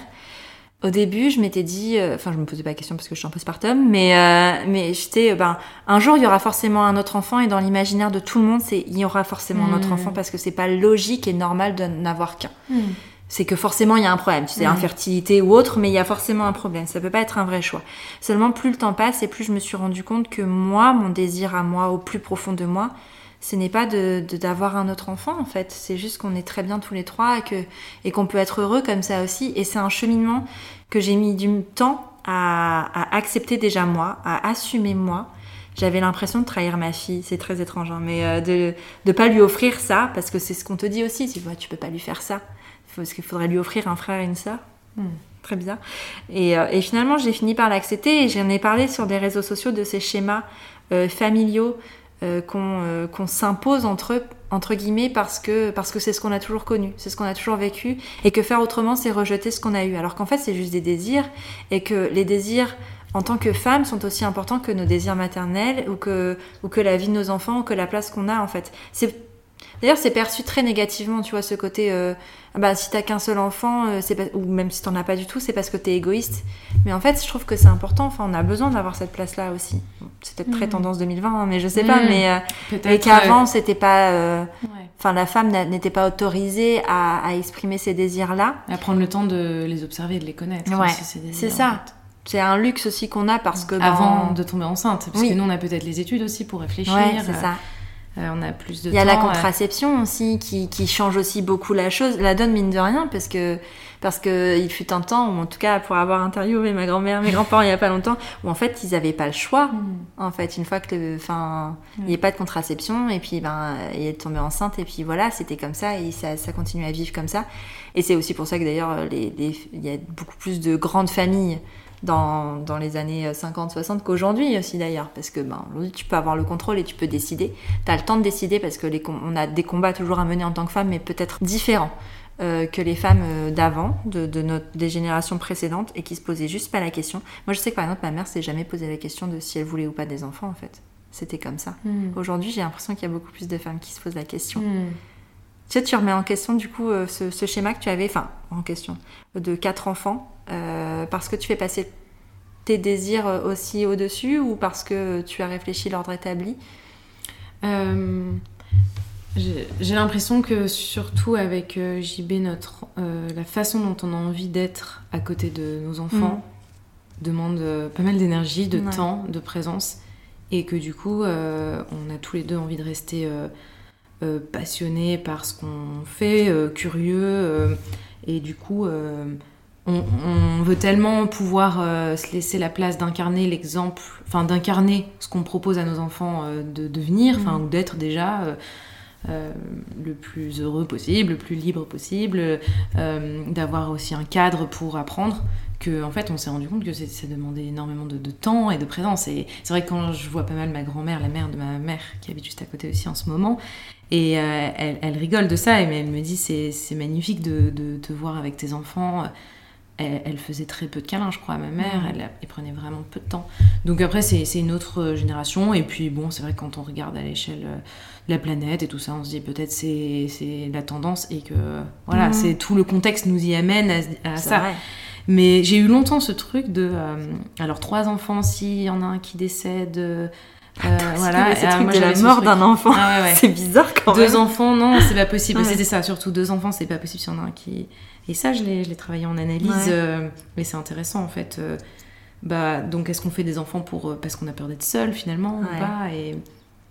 au début, je m'étais dit, euh, enfin, je me posais pas la question parce que je suis en postpartum, mais euh, mais j'étais, euh, ben, un jour il y aura forcément un autre enfant et dans l'imaginaire de tout le monde, c'est il y aura forcément un autre hmm. enfant parce que c'est pas logique et normal de n'avoir qu'un. Hmm. C'est que forcément il y a un problème, tu sais, hmm. infertilité ou autre, mais il y a forcément un problème. Ça peut pas être un vrai choix. Seulement, plus le temps passe et plus je me suis rendu compte que moi, mon désir à moi, au plus profond de moi, ce n'est pas de d'avoir un autre enfant en fait. C'est juste qu'on est très bien tous les trois et et qu'on peut être heureux comme ça aussi. Et c'est un cheminement que j'ai mis du temps à, à, accepter déjà moi, à assumer moi. J'avais l'impression de trahir ma fille, c'est très étrange, hein, mais euh, de ne pas lui offrir ça, parce que c'est ce qu'on te dit aussi, tu vois, tu peux pas lui faire ça, parce qu'il faudrait lui offrir un frère et une sœur. Hmm. Très bizarre. Et, euh, et finalement, j'ai fini par l'accepter et j'en ai parlé sur des réseaux sociaux de ces schémas euh, familiaux euh, euh, qu'on s'impose entre entre guillemets parce que parce que c'est ce qu'on a toujours connu, c'est ce qu'on a toujours vécu et que faire autrement c'est rejeter ce qu'on a eu alors qu'en fait c'est juste des désirs et que les désirs en tant que femmes sont aussi importants que nos désirs maternels ou que ou que la vie de nos enfants ou que la place qu'on a en fait. C'est D'ailleurs, c'est perçu très négativement, tu vois, ce côté, euh, bah, si t'as qu'un seul enfant, euh, c'est ou même si t'en as pas du tout, c'est parce que t'es égoïste. Mais en fait, je trouve que c'est important, enfin, on a besoin d'avoir cette place-là aussi. c'est peut-être très mm. tendance 2020, hein, mais je sais pas, mm. mais, euh, et qu'avant, c'était pas, euh, enfin, la femme n'était pas autorisée à, à, exprimer ses désirs-là. À prendre le temps de les observer, de les connaître. Ouais, c'est ça. C'est un luxe aussi qu'on a parce que... Avant de tomber enceinte, parce que nous, on a peut-être les études aussi pour réfléchir. Ouais, c'est ça. Euh, on a plus de Il y a la euh. contraception aussi qui, qui, change aussi beaucoup la chose, la donne mine de rien parce que parce que il fut un temps ou en tout cas pour avoir interviewé ma grand-mère, mes grands-parents il y a pas longtemps où en fait ils avaient pas le choix. Mm. En fait, une fois que enfin il n'y a pas de contraception et puis ben il est tombé enceinte et puis voilà, c'était comme ça et ça, ça continue à vivre comme ça. Et c'est aussi pour ça que d'ailleurs les, il y a beaucoup plus de grandes familles dans, dans les années 50-60 qu'aujourd'hui aussi d'ailleurs. Parce que ben, aujourd'hui, tu peux avoir le contrôle et tu peux décider. Tu as le temps de décider parce que les, on a des combats toujours à mener en tant que femme, mais peut-être différents. Euh, que les femmes euh, d'avant, de, de notre, des générations précédentes, et qui se posaient juste pas la question. Moi, je sais que par exemple, ma mère s'est jamais posé la question de si elle voulait ou pas des enfants, en fait. C'était comme ça. Hmm. Aujourd'hui, j'ai l'impression qu'il y a beaucoup plus de femmes qui se posent la question. Hmm. Tu sais, tu remets en question, du coup, euh, ce, ce, schéma que tu avais, enfin, en question, de quatre enfants, euh, parce que tu fais passer tes désirs aussi au-dessus ou parce que tu as réfléchi l'ordre établi euh, J'ai l'impression que surtout avec euh, JB, notre, la façon dont on a envie d'être à côté de nos enfants mm. demande pas mal d'énergie, de temps, de présence et que du coup on a tous les deux envie de rester passionnés par ce qu'on fait, curieux et du coup on, veut tellement pouvoir euh, se laisser la place d'incarner l'exemple, enfin d'incarner ce qu'on propose à nos enfants euh, de devenir, enfin mm. ou d'être déjà euh, le plus heureux possible, le plus libre possible, d'avoir aussi un cadre pour apprendre. Que en fait, on s'est rendu compte que ça demandait énormément de, temps et de présence. Et c'est vrai que quand je vois pas mal ma grand-mère, la mère de ma mère, qui habite juste à côté aussi en ce moment, et elle, rigole de ça, et elle me dit c'est magnifique de, de, te voir avec tes enfants elle, faisait très peu de câlins, je crois, à ma mère. Elle, prenait vraiment peu de temps. Donc après, c'est une autre euh, génération. Et puis bon, c'est vrai que quand on regarde à l'échelle euh, de la planète et tout ça, on se dit peut-être c'est la tendance et que voilà, c'est tout le contexte nous y amène à, ça. Mais j'ai eu longtemps ce truc de euh, alors trois enfants, s'il y en a un qui décède. Euh, voilà, ce truc de la mort d'un enfant, ah c'est bizarre quand même. Deux enfants, non, c'est pas possible. C'était ça, surtout deux enfants, c'est pas possible s'il y en a un qui et ça, je l'ai travaillé en analyse, euh, mais c'est intéressant en fait. Euh, bah, donc, est-ce qu'on fait des enfants pour, euh, parce qu'on a peur d'être seul finalement ou pas et,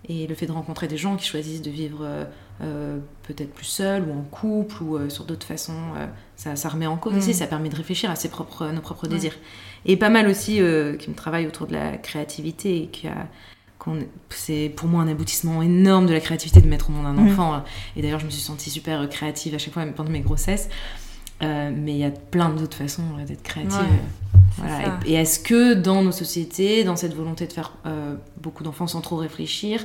et, le fait de rencontrer des gens qui choisissent de vivre peut-être plus seul ou en couple ou sur d'autres façons, ça, ça, remet en cause aussi, mm. ça permet de réfléchir à ses propres, nos propres désirs. Et pas mal aussi qui me travaille autour de la créativité et qui a c'est pour moi un aboutissement énorme de la créativité de mettre au monde un mm. enfant. Et d'ailleurs, je me suis sentie super créative à chaque fois, même pendant mes grossesses. Euh, mais il y a plein d'autres façons d'être créative. Ouais, Voilà. ça. Et, et est-ce que dans nos sociétés, dans cette volonté de faire euh, beaucoup d'enfants sans trop réfléchir,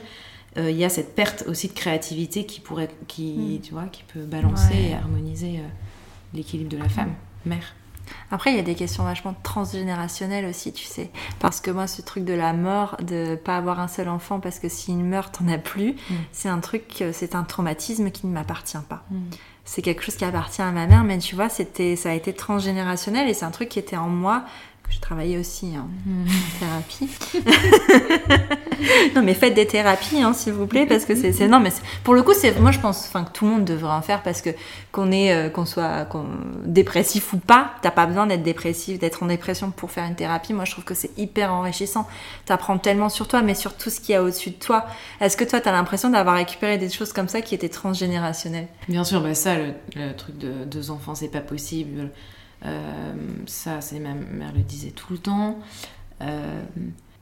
euh, il y a cette perte aussi de créativité qui pourrait, qui, Mm. tu vois, qui peut balancer Ouais. et harmoniser euh, l'équilibre de la femme, mère? Après, il y a des questions vachement transgénérationnelles aussi, tu sais. Parce que moi, ce truc de la mort, de pas avoir un seul enfant parce que s'il meurt, t'en as plus, Mm. c'est un truc, euh, c'est un traumatisme qui ne m'appartient pas. C'est quelque chose qui appartient à ma mère, mais tu vois, c'était, ça a été transgénérationnel et c'est un truc qui était en moi, j'ai travaillé aussi hein, en thérapie. non, mais faites des thérapies, hein, s'il vous plaît, parce que c'est, non, mais pour le coup, c'est, moi, je pense, enfin, que tout le monde devrait en faire parce que qu'on est, euh, qu'on soit dépressif ou pas, t'as pas besoin d'être dépressif, d'être en dépression pour faire une thérapie. Moi, je trouve que c'est hyper enrichissant. T'apprends tellement sur toi, mais sur tout ce qu'il y a au-dessus de toi. Est-ce que toi, t'as l'impression d'avoir récupéré des choses comme ça qui étaient transgénérationnelles? Bien sûr, bah ça, le, le truc de deux enfants, c'est pas possible. Euh, ça, c'est ma mère le disait tout le temps. Euh,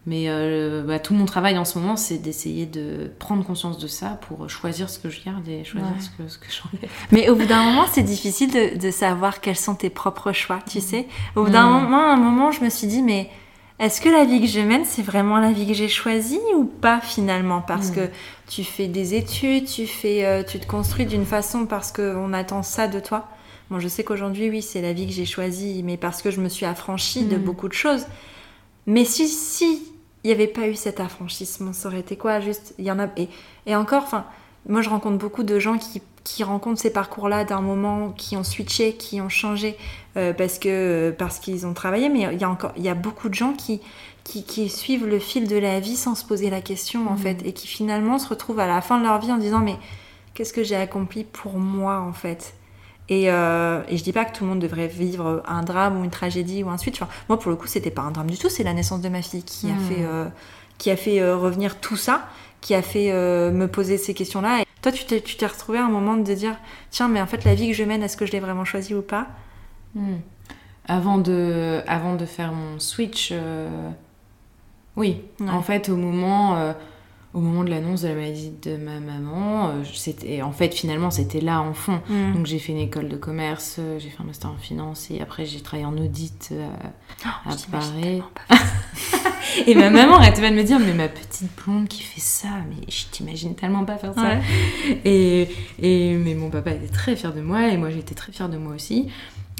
mais euh, bah, tout mon travail en ce moment, c'est d'essayer de prendre conscience de ça pour choisir ce que je garde et choisir Ouais. ce que, ce que j'enlève. Mais au bout d'un moment, c'est difficile de, de savoir quels sont tes propres choix, tu sais. Au bout d'un Mm. moment, un moment, je me suis dit, mais est-ce que la vie que je mène, c'est vraiment la vie que j'ai choisie ou pas finalement? Parce Mm. que tu fais des études, tu, fais, tu te construis d'une façon parce qu'on attend ça de toi? Bon, je sais qu'aujourd'hui, oui, c'est la vie que j'ai choisie, mais parce que je me suis affranchie de Mm. beaucoup de choses. Mais si, si il n'y avait pas eu cet affranchissement, ça aurait été quoi? Juste, il y en a. Et, et encore, enfin, moi je rencontre beaucoup de gens qui, qui rencontrent ces parcours-là d'un moment, qui ont switché, qui ont changé euh, parce que parce qu'ils ont travaillé, mais il y a encore, il y a beaucoup de gens qui, qui, qui suivent le fil de la vie sans se poser la question en Mhm. fait, et qui finalement se retrouvent à la fin de leur vie en disant mais qu'est-ce que j'ai accompli pour moi en fait? Et, euh, et je dis pas que tout le monde devrait vivre un drame ou une tragédie ou un suite. Enfin, moi, pour le coup, c'était pas un drame du tout. C'est la naissance de ma fille qui a Mhm. fait, euh, qui a fait euh, revenir tout ça, qui a fait euh, me poser ces questions-là. Et toi, tu t'es, tu t'es retrouvé à un moment de dire, tiens, mais en fait, la vie que je mène, est-ce que je l'ai vraiment choisie ou pas? Hmm. Avant, de, avant de faire mon switch, oui. Ouais. En fait, au moment, au moment de l'annonce de la maladie de ma maman, euh, c'était, en fait, finalement, c'était là en fond. Mm. Donc j'ai fait une école de commerce, euh, j'ai fait un master en finance et après j'ai travaillé en audit euh, à Je t'imagine Paris. Et ma maman arrêtait pas de me dire mais ma petite blonde qui fait ça, mais je t'imagine tellement pas faire ça. Ouais. Et, et mais mon papa était très fier de moi et moi j'étais très fière de moi aussi.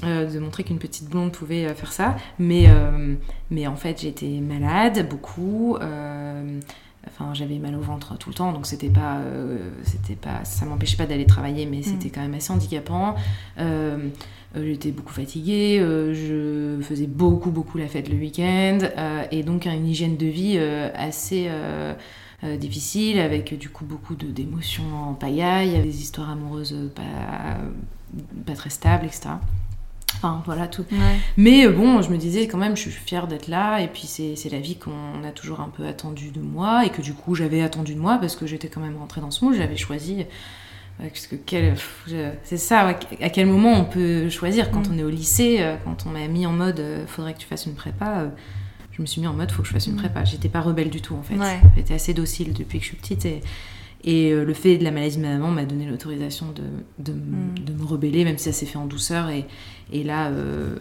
euh, de montrer qu'une petite blonde pouvait faire ça mais euh, mais en fait j'étais malade beaucoup euh, enfin j'avais mal au ventre tout le temps donc c'était pas euh, c'était pas ça m'empêchait pas d'aller travailler mais c'était quand même assez handicapant. Euh, euh, j'étais beaucoup fatiguée euh, je faisais beaucoup beaucoup la fête le week-end et donc une hygiène de vie assez difficile avec du coup beaucoup de d'émotions en pagaille des histoires amoureuses pas pas très stables etc Enfin, voilà tout. Ouais. Mais euh, bon, je me disais quand même, je suis fière d'être là, et puis c'est la vie qu'on a toujours un peu attendu de moi, et que du coup j'avais attendu de moi parce que j'étais quand même rentrée dans ce moule, j'avais choisi. Ouais, parce que quel, c'est ça, à quel moment on peut choisir quand Mm. on est au lycée, euh, quand on m'a mis en mode euh, faudrait que tu fasses une prépa. euh, je me suis mis en mode faut que je fasse une Mm. prépa. J'étais pas rebelle du tout en fait. Ouais. J'étais assez docile depuis que je suis petite et, et euh, le fait de la maladie de ma maman m'a donné l'autorisation de, de, Mm. de me rebeller, même si ça s'est fait en douceur. Et, et là, euh,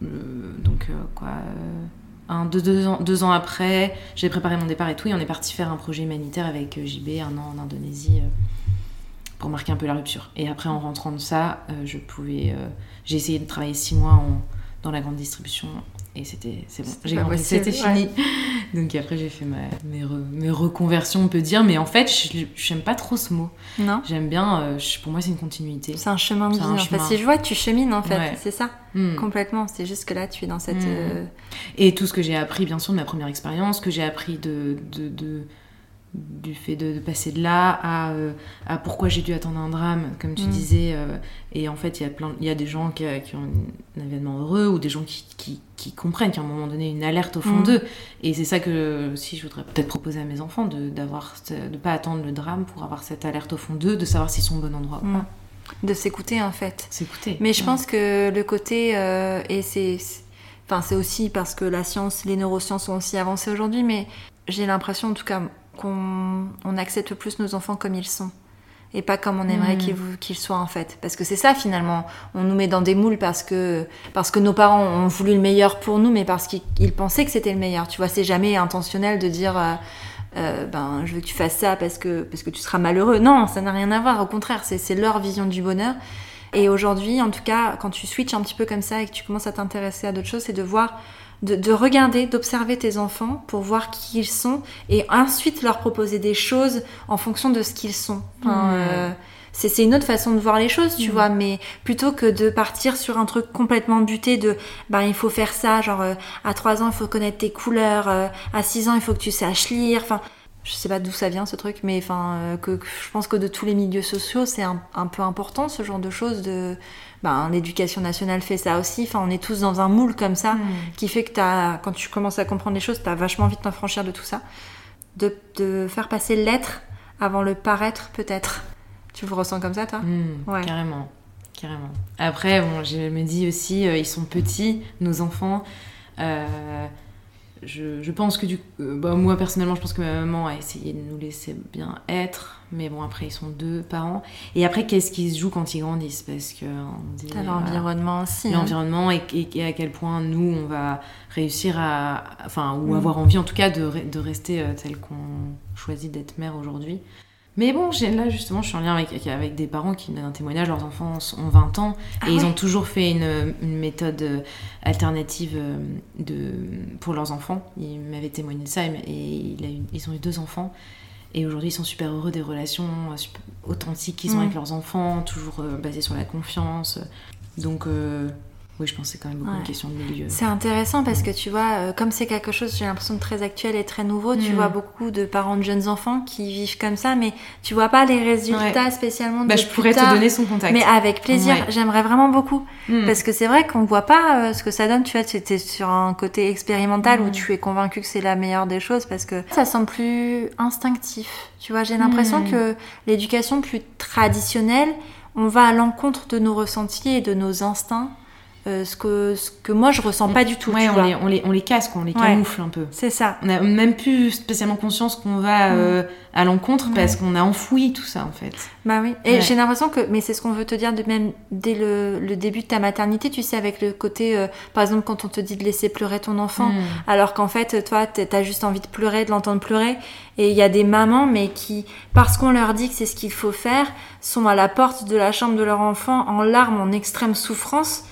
donc euh, quoi, euh, un, deux, deux, ans, deux ans après, j'ai préparé mon départ et tout, et on est parti faire un projet humanitaire avec JB un an en Indonésie pour marquer un peu la rupture. Et après, en rentrant de ça, euh, je pouvais, euh, j'ai essayé de travailler six mois en- dans la grande distribution. Et c'était, c'est bon, C'était j'ai compris, ouais. Donc après, j'ai fait ma- mes, re- mes reconversions, on peut dire. Mais en fait, j'aime pas trop ce mot. Non J'aime bien, euh, pour moi, c'est une continuité. C'est un chemin de vie. En fait, chemin. si je vois que tu chemines, en fait, Ouais. c'est ça, Hmm. complètement. C'est juste que là, tu es dans cette. Mm. euh, Et tout ce que j'ai appris, bien sûr, de ma première expérience, que j'ai appris de, de, de- du fait de, de passer de là à, euh, à pourquoi j'ai dû attendre un drame, comme tu Mm. disais. euh, et en fait, il y a plein, il y a des gens qui, qui ont un événement heureux ou des gens qui, qui, qui comprennent qu'à un moment donné, une alerte au fond Mm. d'eux. Et c'est ça que si je voudrais peut-être proposer à mes enfants, de d'avoir, de pas attendre le drame pour avoir cette alerte au fond d'eux, de savoir s'ils sont au bon endroit ou mm. pas. de s'écouter, en fait. S'écouter. Mais je pense que le côté euh, et c'est c'est- enfin c'est aussi parce que la science, les neurosciences ont aussi avancé aujourd'hui, mais j'ai l'impression en tout cas qu'on on accepte plus nos enfants comme ils sont et pas comme on aimerait qu'il qu'il soit en fait. Parce que c'est ça finalement, on nous met dans des moules parce que, parce que nos parents ont voulu le meilleur pour nous, mais parce qu'ils pensaient que c'était le meilleur. Tu vois, c'est jamais intentionnel de dire... Euh, euh, ben je veux que tu fasses ça parce que parce que tu seras malheureux. Non, ça n'a rien à voir. Au contraire, c'est leur vision du bonheur. Et aujourd'hui, en tout cas, quand tu switches un petit peu comme ça et que tu commences à t'intéresser à d'autres choses, c'est de voir, de, regarder, d'observer tes enfants pour voir qui ils sont et ensuite leur proposer des choses en fonction de ce qu'ils sont. Euh, c'est une autre façon de voir les choses, tu vois, mais plutôt que de partir sur un truc complètement buté de ben il faut faire ça, genre euh, à 3 ans il faut connaître tes couleurs, euh, à 6 ans il faut que tu saches lire, enfin je sais pas d'où ça vient ce truc, mais enfin, euh, que, je pense que de tous les milieux sociaux, c'est un, peu important ce genre de choses. De, ben, l'éducation nationale fait ça aussi. Enfin, on est tous dans un moule comme ça, hmm. qui fait que as, quand tu commences à comprendre les choses, tu as vachement envie de t'enfranchir de tout ça. De, de faire passer l'être avant le paraître, peut-être. Tu vous ressens comme ça, toi? Hmm, ouais. Carrément, carrément. Après, bon, je me dis aussi, euh, ils sont petits, nos enfants. Euh, je, pense que du euh, bah, moi personnellement, je pense que ma maman a essayé de nous laisser bien être, mais bon après ils sont deux parents. Et après qu'est-ce qui se joue quand ils grandissent? Parce que T'as l'environnement aussi. Hein. L'environnement et, et, à quel point nous on va réussir à, enfin ou mm. avoir envie en tout cas de, de rester euh, tel qu'on choisit d'être mère aujourd'hui. Mais bon, là justement, je suis en lien avec, avec des parents qui donnent un témoignage, leurs enfants ont 20 ans ah et ils ont toujours fait une, une méthode euh, alternative euh, de, pour leurs enfants. Ils m'avaient témoigné de ça et il a ils ont eu deux enfants. Et aujourd'hui, ils sont super heureux des relations euh, authentiques qu'ils ont mm. avec leurs enfants, toujours basées sur la confiance. Donc, oui, je pense que c'est quand même beaucoup une question de milieu. C'est intéressant parce que tu vois, euh, comme c'est quelque chose, j'ai l'impression de très actuel et très nouveau, tu mm. vois beaucoup de parents de jeunes enfants qui vivent comme ça, mais tu vois pas les résultats spécialement. Bah, je pourrais te donner son contact. Mais avec plaisir, j'aimerais vraiment beaucoup. Mm. Parce que c'est vrai qu'on voit pas euh, ce que ça donne, tu vois, tu es sur un côté expérimental où mm. tu es convaincu que c'est la meilleure des choses parce que ça semble plus instinctif. Tu vois, j'ai l'impression que l'éducation plus traditionnelle, on va à l'encontre de nos ressentis et de nos instincts euh, ce, que, ce que moi je ressens pas du tout. Ouais, on, Les, on, les, on les casse, on les camoufle un peu. C'est ça. On n'a même plus spécialement conscience qu'on va mm. euh, à l'encontre parce qu'on a enfoui tout ça en fait. Bah oui. Et j'ai l'impression que, mais c'est ce qu'on veut te dire de même dès le, le, début de ta maternité, tu sais, avec le côté, euh, par exemple, quand on te dit de laisser pleurer ton enfant, mm. alors qu'en fait, toi, t'as juste envie de pleurer, de l'entendre pleurer. Et il y a des mamans, mais qui, parce qu'on leur dit que c'est ce qu'il faut faire, sont à la porte de la chambre de leur enfant en larmes, en extrême souffrance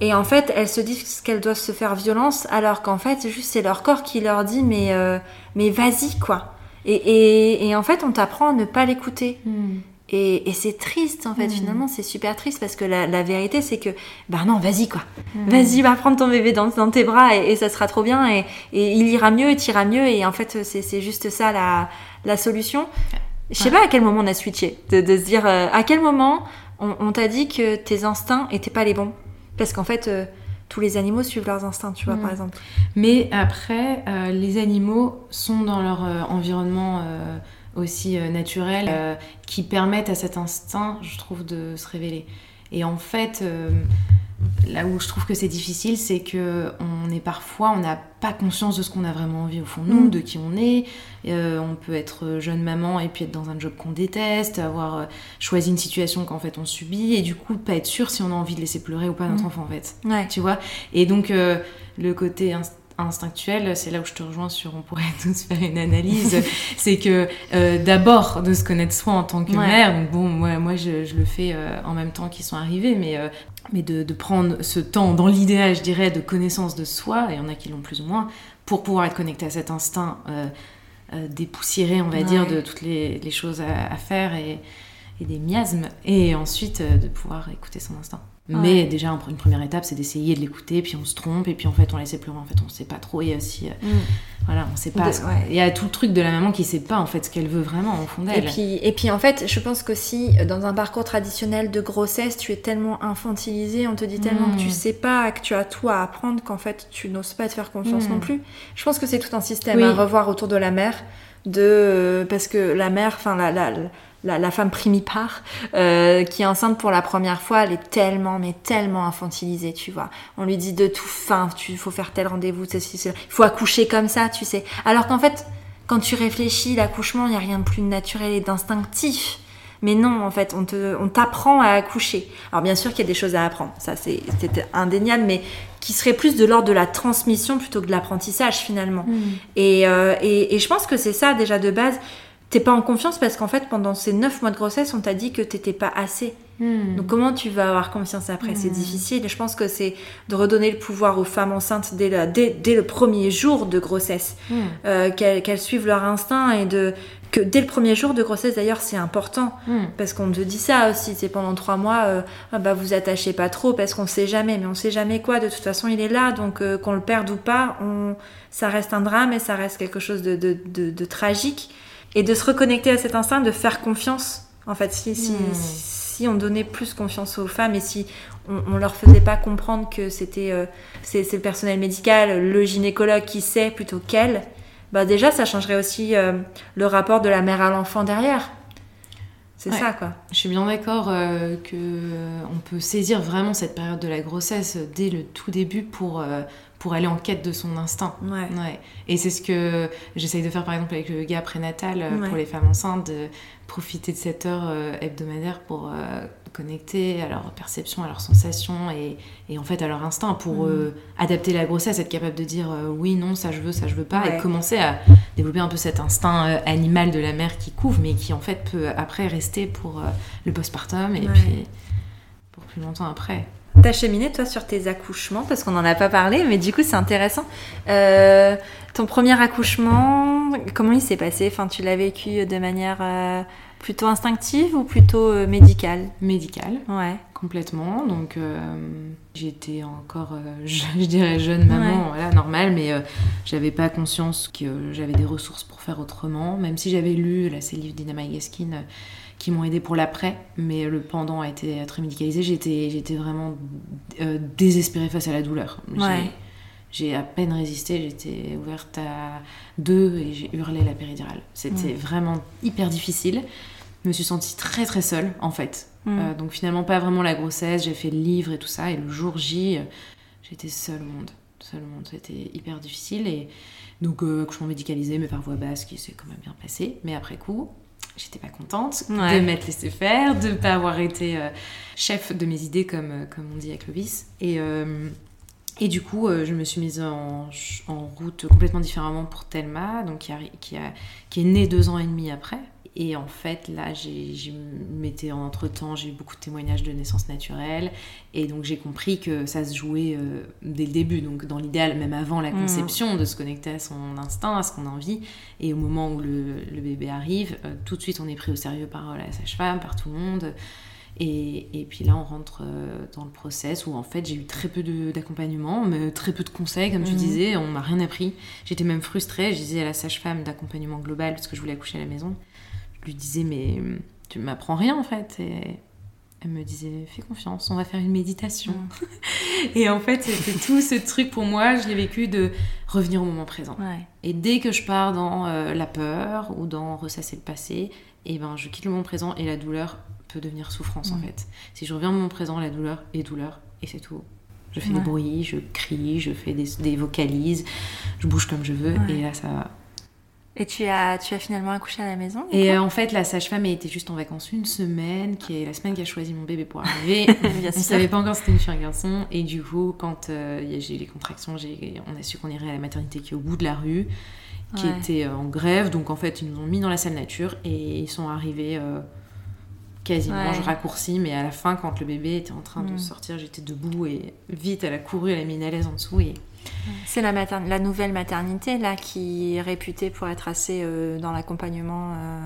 et en fait, elles se disent qu'elles doivent se faire violence, alors qu'en fait, c'est juste c'est leur corps qui leur dit mais euh, mais vas-y quoi. Et, et, et, en fait, on t'apprend à ne pas l'écouter. Hmm. Et, et c'est triste en fait. Hmm. Finalement, c'est super triste parce que la, la vérité, c'est que bah non, vas-y quoi. Hmm. Vas-y, va prendre ton bébé dans, dans tes bras et, ça sera trop bien et, il ira mieux, il ira mieux. Et en fait, c'est juste ça la, la solution. Je sais pas à quel moment on a switché, de, de se dire euh, à quel moment on, on t'a dit que tes instincts étaient pas les bons. Parce qu'en fait, euh, tous les animaux suivent leurs instincts, tu vois, par mm. exemple. Mais après, euh, les animaux sont dans leur euh, environnement aussi naturel qui permettent à cet instinct, je trouve, de se révéler. Et en fait, là où je trouve que c'est difficile, c'est que on est parfois, on n'a pas conscience de ce qu'on a vraiment envie au fond de nous, mm. de qui on est. Euh, on peut être jeune maman et puis être dans un job qu'on déteste, avoir euh, choisi une situation qu'en fait on subit et du coup pas être sûr si on a envie de laisser pleurer ou pas notre mm. enfant en fait. Tu vois? Et donc euh, le côté instinctuel, c'est là où je te rejoins sur on pourrait tous faire une analyse, c'est que d'abord de se connaître soi en tant que mère, donc bon moi, moi je, je le fais en même temps qu'ils sont arrivés, mais mais de, de, prendre ce temps, dans l'idéal, je dirais, de connaissance de soi, et il y en a qui l'ont plus ou moins, pour pouvoir être connecté à cet instinct euh, euh dépoussiéré, on va dire, de toutes les, les choses à, à, faire et, et, des miasmes, et ensuite euh, de pouvoir écouter son instinct. Mais déjà, une première étape, c'est d'essayer de l'écouter, puis on se trompe, et puis en fait, on laisse pleurer, en fait, on sait pas trop, et aussi, euh, mm. voilà, on sait pas. Il y a tout le truc de la maman qui sait pas, en fait, ce qu'elle veut vraiment au fond d'elle. Et puis, et puis, en fait, je pense que si, dans un parcours traditionnel de grossesse, tu es tellement infantilisé, on te dit tellement que tu mm. sais pas, que tu as tout à apprendre, qu'en fait, tu n'oses pas te faire confiance mm. non plus. Je pense que c'est tout un système à revoir autour de la mère, de, parce que la mère, enfin, la, la la, femme primipare euh, qui est enceinte pour la première fois, elle est tellement, mais tellement infantilisée, tu vois. On lui dit de tout, fin, tu faut faire tel rendez-vous, il faut accoucher comme ça, tu sais. Alors qu'en fait, quand tu réfléchis, l'accouchement, il n'y a rien de plus naturel et d'instinctif. Mais non, en fait, on te, on t'apprend à accoucher. Alors bien sûr qu'il y a des choses à apprendre, ça c'est, c'était indéniable, mais qui serait plus de l'ordre de la transmission plutôt que de l'apprentissage finalement. Mm. Et, euh, et, et je pense que c'est ça déjà de base. T'es pas en confiance parce qu'en fait pendant ces 9 mois de grossesse, on t'a dit que t'étais pas assez. Mm. Donc comment tu vas avoir confiance après? C'est difficile. Et je pense que c'est de redonner le pouvoir aux femmes enceintes dès, la- dès, dès le premier jour de grossesse, Mm. euh, qu'elles suivent leur instinct et de que dès le premier jour de grossesse d'ailleurs c'est important parce qu'on te dit ça aussi. C'est pendant trois mois, euh, ah bah vous attachez pas trop parce qu'on sait jamais. Mais on sait jamais quoi. De toute façon il est là, donc euh, qu'on le perde ou pas, on... ça reste un drame et ça reste quelque chose de, de, de- de tragique. Et de se reconnecter à cet instinct, de faire confiance. En fait, si, si, si on donnait plus confiance aux femmes et si on, on leur faisait pas comprendre que c'était euh, c'est le personnel médical, le gynécologue qui sait plutôt qu'elle, bah déjà ça changerait aussi euh, le rapport de la mère à l'enfant derrière. C'est Ouais. ça quoi. Je suis bien d'accord euh, que euh, on peut saisir vraiment cette période de la grossesse dès le tout début pour, pour aller en quête de son instinct. Ouais. Ouais. Et c'est ce que j'essaye de faire par exemple avec le yoga prénatal euh, Ouais. pour les femmes enceintes, de profiter de cette heure euh, hebdomadaire pour euh, connecter à leur perception, à leurs sensations et, et en fait à leur instinct pour euh, adapter la grossesse, être capable de dire oui, non, ça je veux, ça je veux pas et commencer à développer un peu cet instinct animal de la mère qui couvre mais qui en fait peut après rester pour le postpartum et puis pour plus longtemps après. T'as cheminé toi sur tes accouchements parce qu'on n'en a pas parlé, mais du coup c'est intéressant. Euh, ton premier accouchement, comment il s'est passé? Enfin, tu l'as vécu de manière euh, plutôt instinctive ou plutôt euh, médicale? Médical. Ouais. complètement. Donc j'étais encore, je, je dirais jeune maman, Ouais. voilà, normal, mais j'avais pas conscience que j'avais des ressources pour faire autrement. Même si j'avais lu là, ces livres d'Ina Gaskin euh, qui m'ont aidé pour l'après, mais le pendant a été très médicalisé. J'étais, j'étais vraiment euh, désespérée face à la douleur. J'ai- Ouais. J'ai à peine résisté, j'étais ouverte à deux et j'ai hurlé la péridurale. C'était vraiment hyper difficile. Je me suis sentie très très seule en fait. Mm. Euh, donc finalement pas vraiment la grossesse, j'ai fait le livre et tout ça et le jour J, j'étais seule au monde. Seule au monde, c'était hyper difficile et donc euh, accouchement médicalisé mais par voie basse qui s'est quand même bien passé. Mais après coup, j'étais pas contente Ouais. de m'être laissée faire, de pas avoir été euh, chef de mes idées comme, euh, comme on dit à Clovis. Et, euh, et du coup, euh, je me suis mise en, en route complètement différemment pour Thelma, donc qui, a, qui, a- qui est née deux ans et demi après. Et en fait, là, j'ai, j'ai m'étais entre temps, j'ai eu beaucoup de témoignages de naissance naturelle, et donc j'ai compris que ça se jouait euh, dès le début, donc dans l'idéal, même avant la Mhm. conception, de se connecter à son instinct, à ce qu'on a envie. Et au moment où le, le bébé arrive, euh, tout de suite, on est pris au sérieux par euh, la sage-femme, par tout le monde. Et, et puis là, on rentre dans le process où en fait, j'ai eu très peu d'accompagnement, mais très peu de conseils, comme tu Mhm. disais. On m'a rien appris. J'étais même frustrée. Je disais à la sage-femme d'accompagnement global, parce que je voulais accoucher à la maison, lui disais, mais tu m'apprends rien en fait. Et elle me disait, fais confiance, on va faire une méditation. et en fait, c'était tout ce truc pour moi, je l'ai vécu de revenir au moment présent. Ouais. Et dès que je pars dans euh, la peur ou dans ressasser le passé, et ben je quitte le moment présent et la douleur peut devenir souffrance en Mm. fait. Si je reviens au moment présent, la douleur est douleur et c'est tout. Je fais Ouais. des bruits, je crie, je fais des, des vocalises, je bouge comme je veux et là ça va. Et tu as, tu as finalement accouché à la maison Et euh, en fait, la sage-femme était juste en vacances une semaine, qui est la semaine qui a choisi mon bébé pour arriver. Bien On sûr. savait pas encore si c'était une fille ou un garçon. Et du coup, quand euh, j'ai eu les contractions, on a su qu'on irait à la maternité qui est au bout de la rue, qui Ouais. était euh, en grève. Donc en fait, ils nous ont mis dans la salle nature et ils sont arrivés euh, quasiment, Ouais. je raccourcis, mais à la fin, quand le bébé était en train de Mm. sortir, j'étais debout et vite, elle a couru, elle a mis une alaise en dessous. Et... C'est la, nouvelle maternité là qui est réputée pour être assez euh, dans l'accompagnement euh,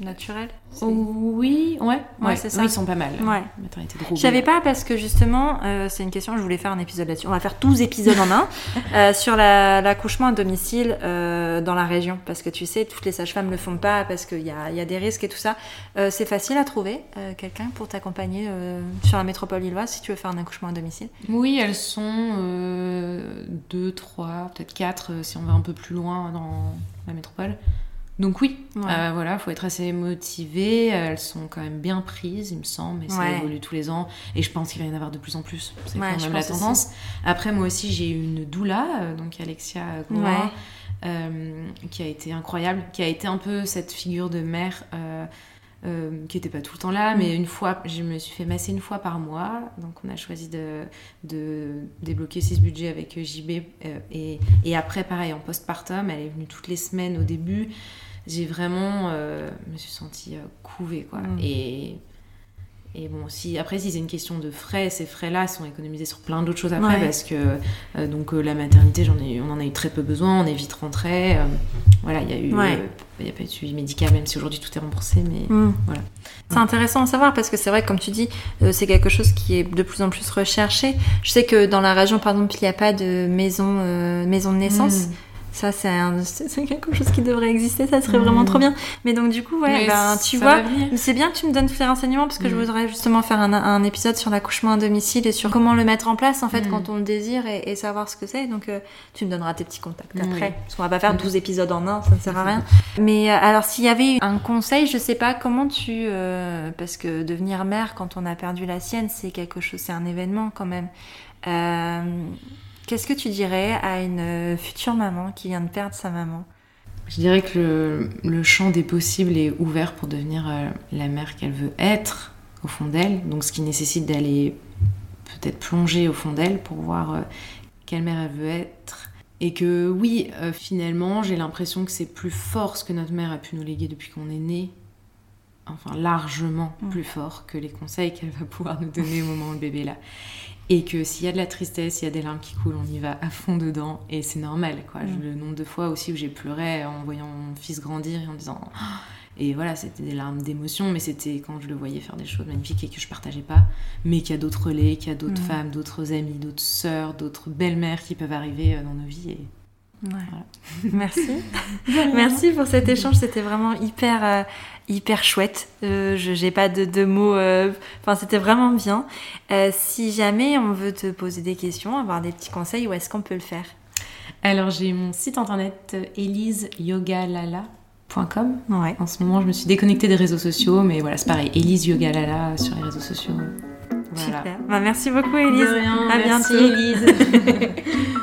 naturel? C'est- Oui, ouais, ouais, c'est ça. Oui, ils sont pas mal. Ouais. Maternité de Je savais pas parce que justement, euh, c'est une question, je voulais faire un épisode là-dessus. On va faire 12 épisodes en un euh, sur la- l'accouchement à domicile euh, dans la région. Parce que tu sais, toutes les sages-femmes le font pas parce qu'il y a, y a des risques et tout ça. Euh, c'est facile à trouver euh, quelqu'un pour t'accompagner euh, sur la métropole lilloise si tu veux faire un accouchement à domicile? Oui, elles sont euh, deux, trois, peut-être quatre euh, si on va un peu plus loin dans la métropole. Donc oui, Ouais. euh, voilà, faut être assez motivé. Elles sont quand même bien prises, il me semble, mais ça Ouais. évolue tous les ans. Et je pense qu'il va y en avoir de plus en plus. C'est Ouais, quand même la aussi. tendance. Après, moi aussi, j'ai eu une doula, euh, donc Alexia euh, qui a été incroyable, qui a été un peu cette figure de mère. Euh, euh, qui n'était pas tout le temps là, mais une fois, je me suis fait masser une fois par mois. Donc on a choisi de, de débloquer ce budget avec JB. Euh, et, et, après, pareil, en postpartum, elle est venue toutes les semaines au début. J'ai vraiment, euh, me suis sentie couvée, quoi. Mm. Et et bon, si, après, si c'est une question de frais, ces frais-là sont économisés sur plein d'autres choses après, parce que euh, donc euh, la maternité, j'en ai, on en a eu très peu besoin, on est vite rentré. Euh, voilà, il y a eu, il y a pas eu de suivi médical, même si aujourd'hui tout est remboursé, mais mm. voilà. C'est intéressant à savoir parce que c'est vrai, comme tu dis, c'est quelque chose qui est de plus en plus recherché. Je sais que dans la région, par exemple, il n'y a pas de maison, maison de naissance. Mm. Ça, c'est quelque chose qui devrait exister, ça serait vraiment trop mm. bien. Mais donc, du coup, ouais, ben, tu vois, c'est bien que tu me donnes ces renseignements parce que je mm. voudrais justement faire un, épisode sur l'accouchement à domicile et sur comment le mettre en place, en fait, mm. quand on le désire et, savoir ce que c'est. Donc, euh, tu me donneras tes petits contacts après. Parce qu'on va pas faire 12 épisodes en un, ça ne sert à rien. Mais euh, alors, s'il y avait un conseil, je sais pas comment tu. Euh, parce que devenir mère quand on a perdu la sienne, c'est quelque chose, c'est un événement quand même. Qu'est-ce que tu dirais à une euh, future maman qui vient de perdre sa maman? Je dirais que le, champ des possibles est ouvert pour devenir euh, la mère qu'elle veut être au fond d'elle, donc ce qui nécessite d'aller peut-être plonger au fond d'elle pour voir euh, quelle mère elle veut être. Et que oui, finalement, j'ai l'impression que c'est plus fort ce que notre mère a pu nous léguer depuis qu'on est né, enfin largement mm. plus fort que les conseils qu'elle va pouvoir nous donner au moment où le bébé est là. Et que s'il y a de la tristesse, il y a des larmes qui coulent, on y va à fond dedans et c'est normal. Quoi. Mm. Le nombre de fois aussi où j'ai pleuré en voyant mon fils grandir et en disant. Et voilà, c'était des larmes d'émotion, mais c'était quand je le voyais faire des choses magnifiques et que je partageais pas, mais qu'il y a d'autres relais, qu'il y a d'autres mm. femmes, d'autres amis, d'autres sœurs, d'autres belles-mères qui peuvent arriver euh, dans nos vies. Et Merci. Merci pour cet échange. C'était vraiment hyper, euh, hyper chouette. Euh, je n'ai pas de, mots. Euh, enfin, c'était vraiment bien. si jamais on veut te poser des questions, avoir des petits conseils, où est-ce qu'on peut le faire? Alors, j'ai mon site internet eliseyogalala.com. Ouais. En ce moment, je me suis déconnectée des réseaux sociaux, mais voilà, c'est pareil. Elise Yogalala sur les réseaux sociaux. Super. Bah, merci beaucoup, Elise. à merci, bientôt. Elise.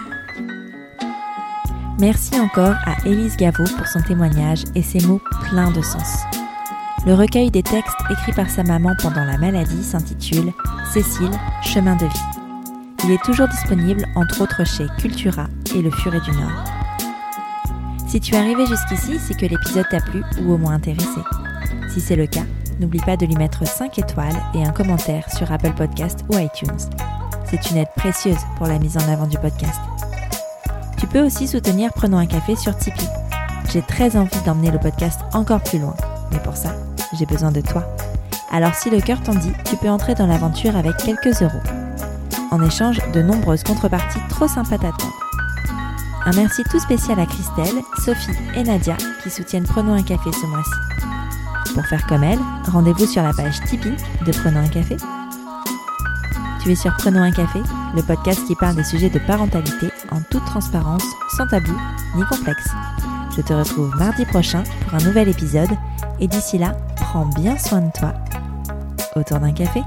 Merci encore à Élise Gaveau pour son témoignage et ses mots pleins de sens. Le recueil des textes écrits par sa maman pendant la maladie s'intitule Cécile, chemin de vie. Il est toujours disponible entre autres chez Cultura et Le Furet du Nord. Si tu es arrivé jusqu'ici, c'est que l'épisode t'a plu ou au moins intéressé. Si c'est le cas, n'oublie pas de lui mettre 5 étoiles et un commentaire sur Apple Podcast ou iTunes. C'est une aide précieuse pour la mise en avant du podcast. Tu peux aussi soutenir Prenons un café sur Tipeee. J'ai très envie d'emmener le podcast encore plus loin, mais pour ça, j'ai besoin de toi. Alors si le cœur t'en dit, tu peux entrer dans l'aventure avec quelques euros. En échange de nombreuses contreparties trop sympas t'attendent. Un merci tout spécial à Christelle, Sophie et Nadia qui soutiennent Prenons un café ce mois-ci. Pour faire comme elles, rendez-vous sur la page Tipeee de Prenons un café tu es sur Prenons un café, le podcast qui parle des sujets de parentalité en toute transparence, sans tabou ni complexe. Je te retrouve mardi prochain pour un nouvel épisode et d'ici là, prends bien soin de toi autour d'un café.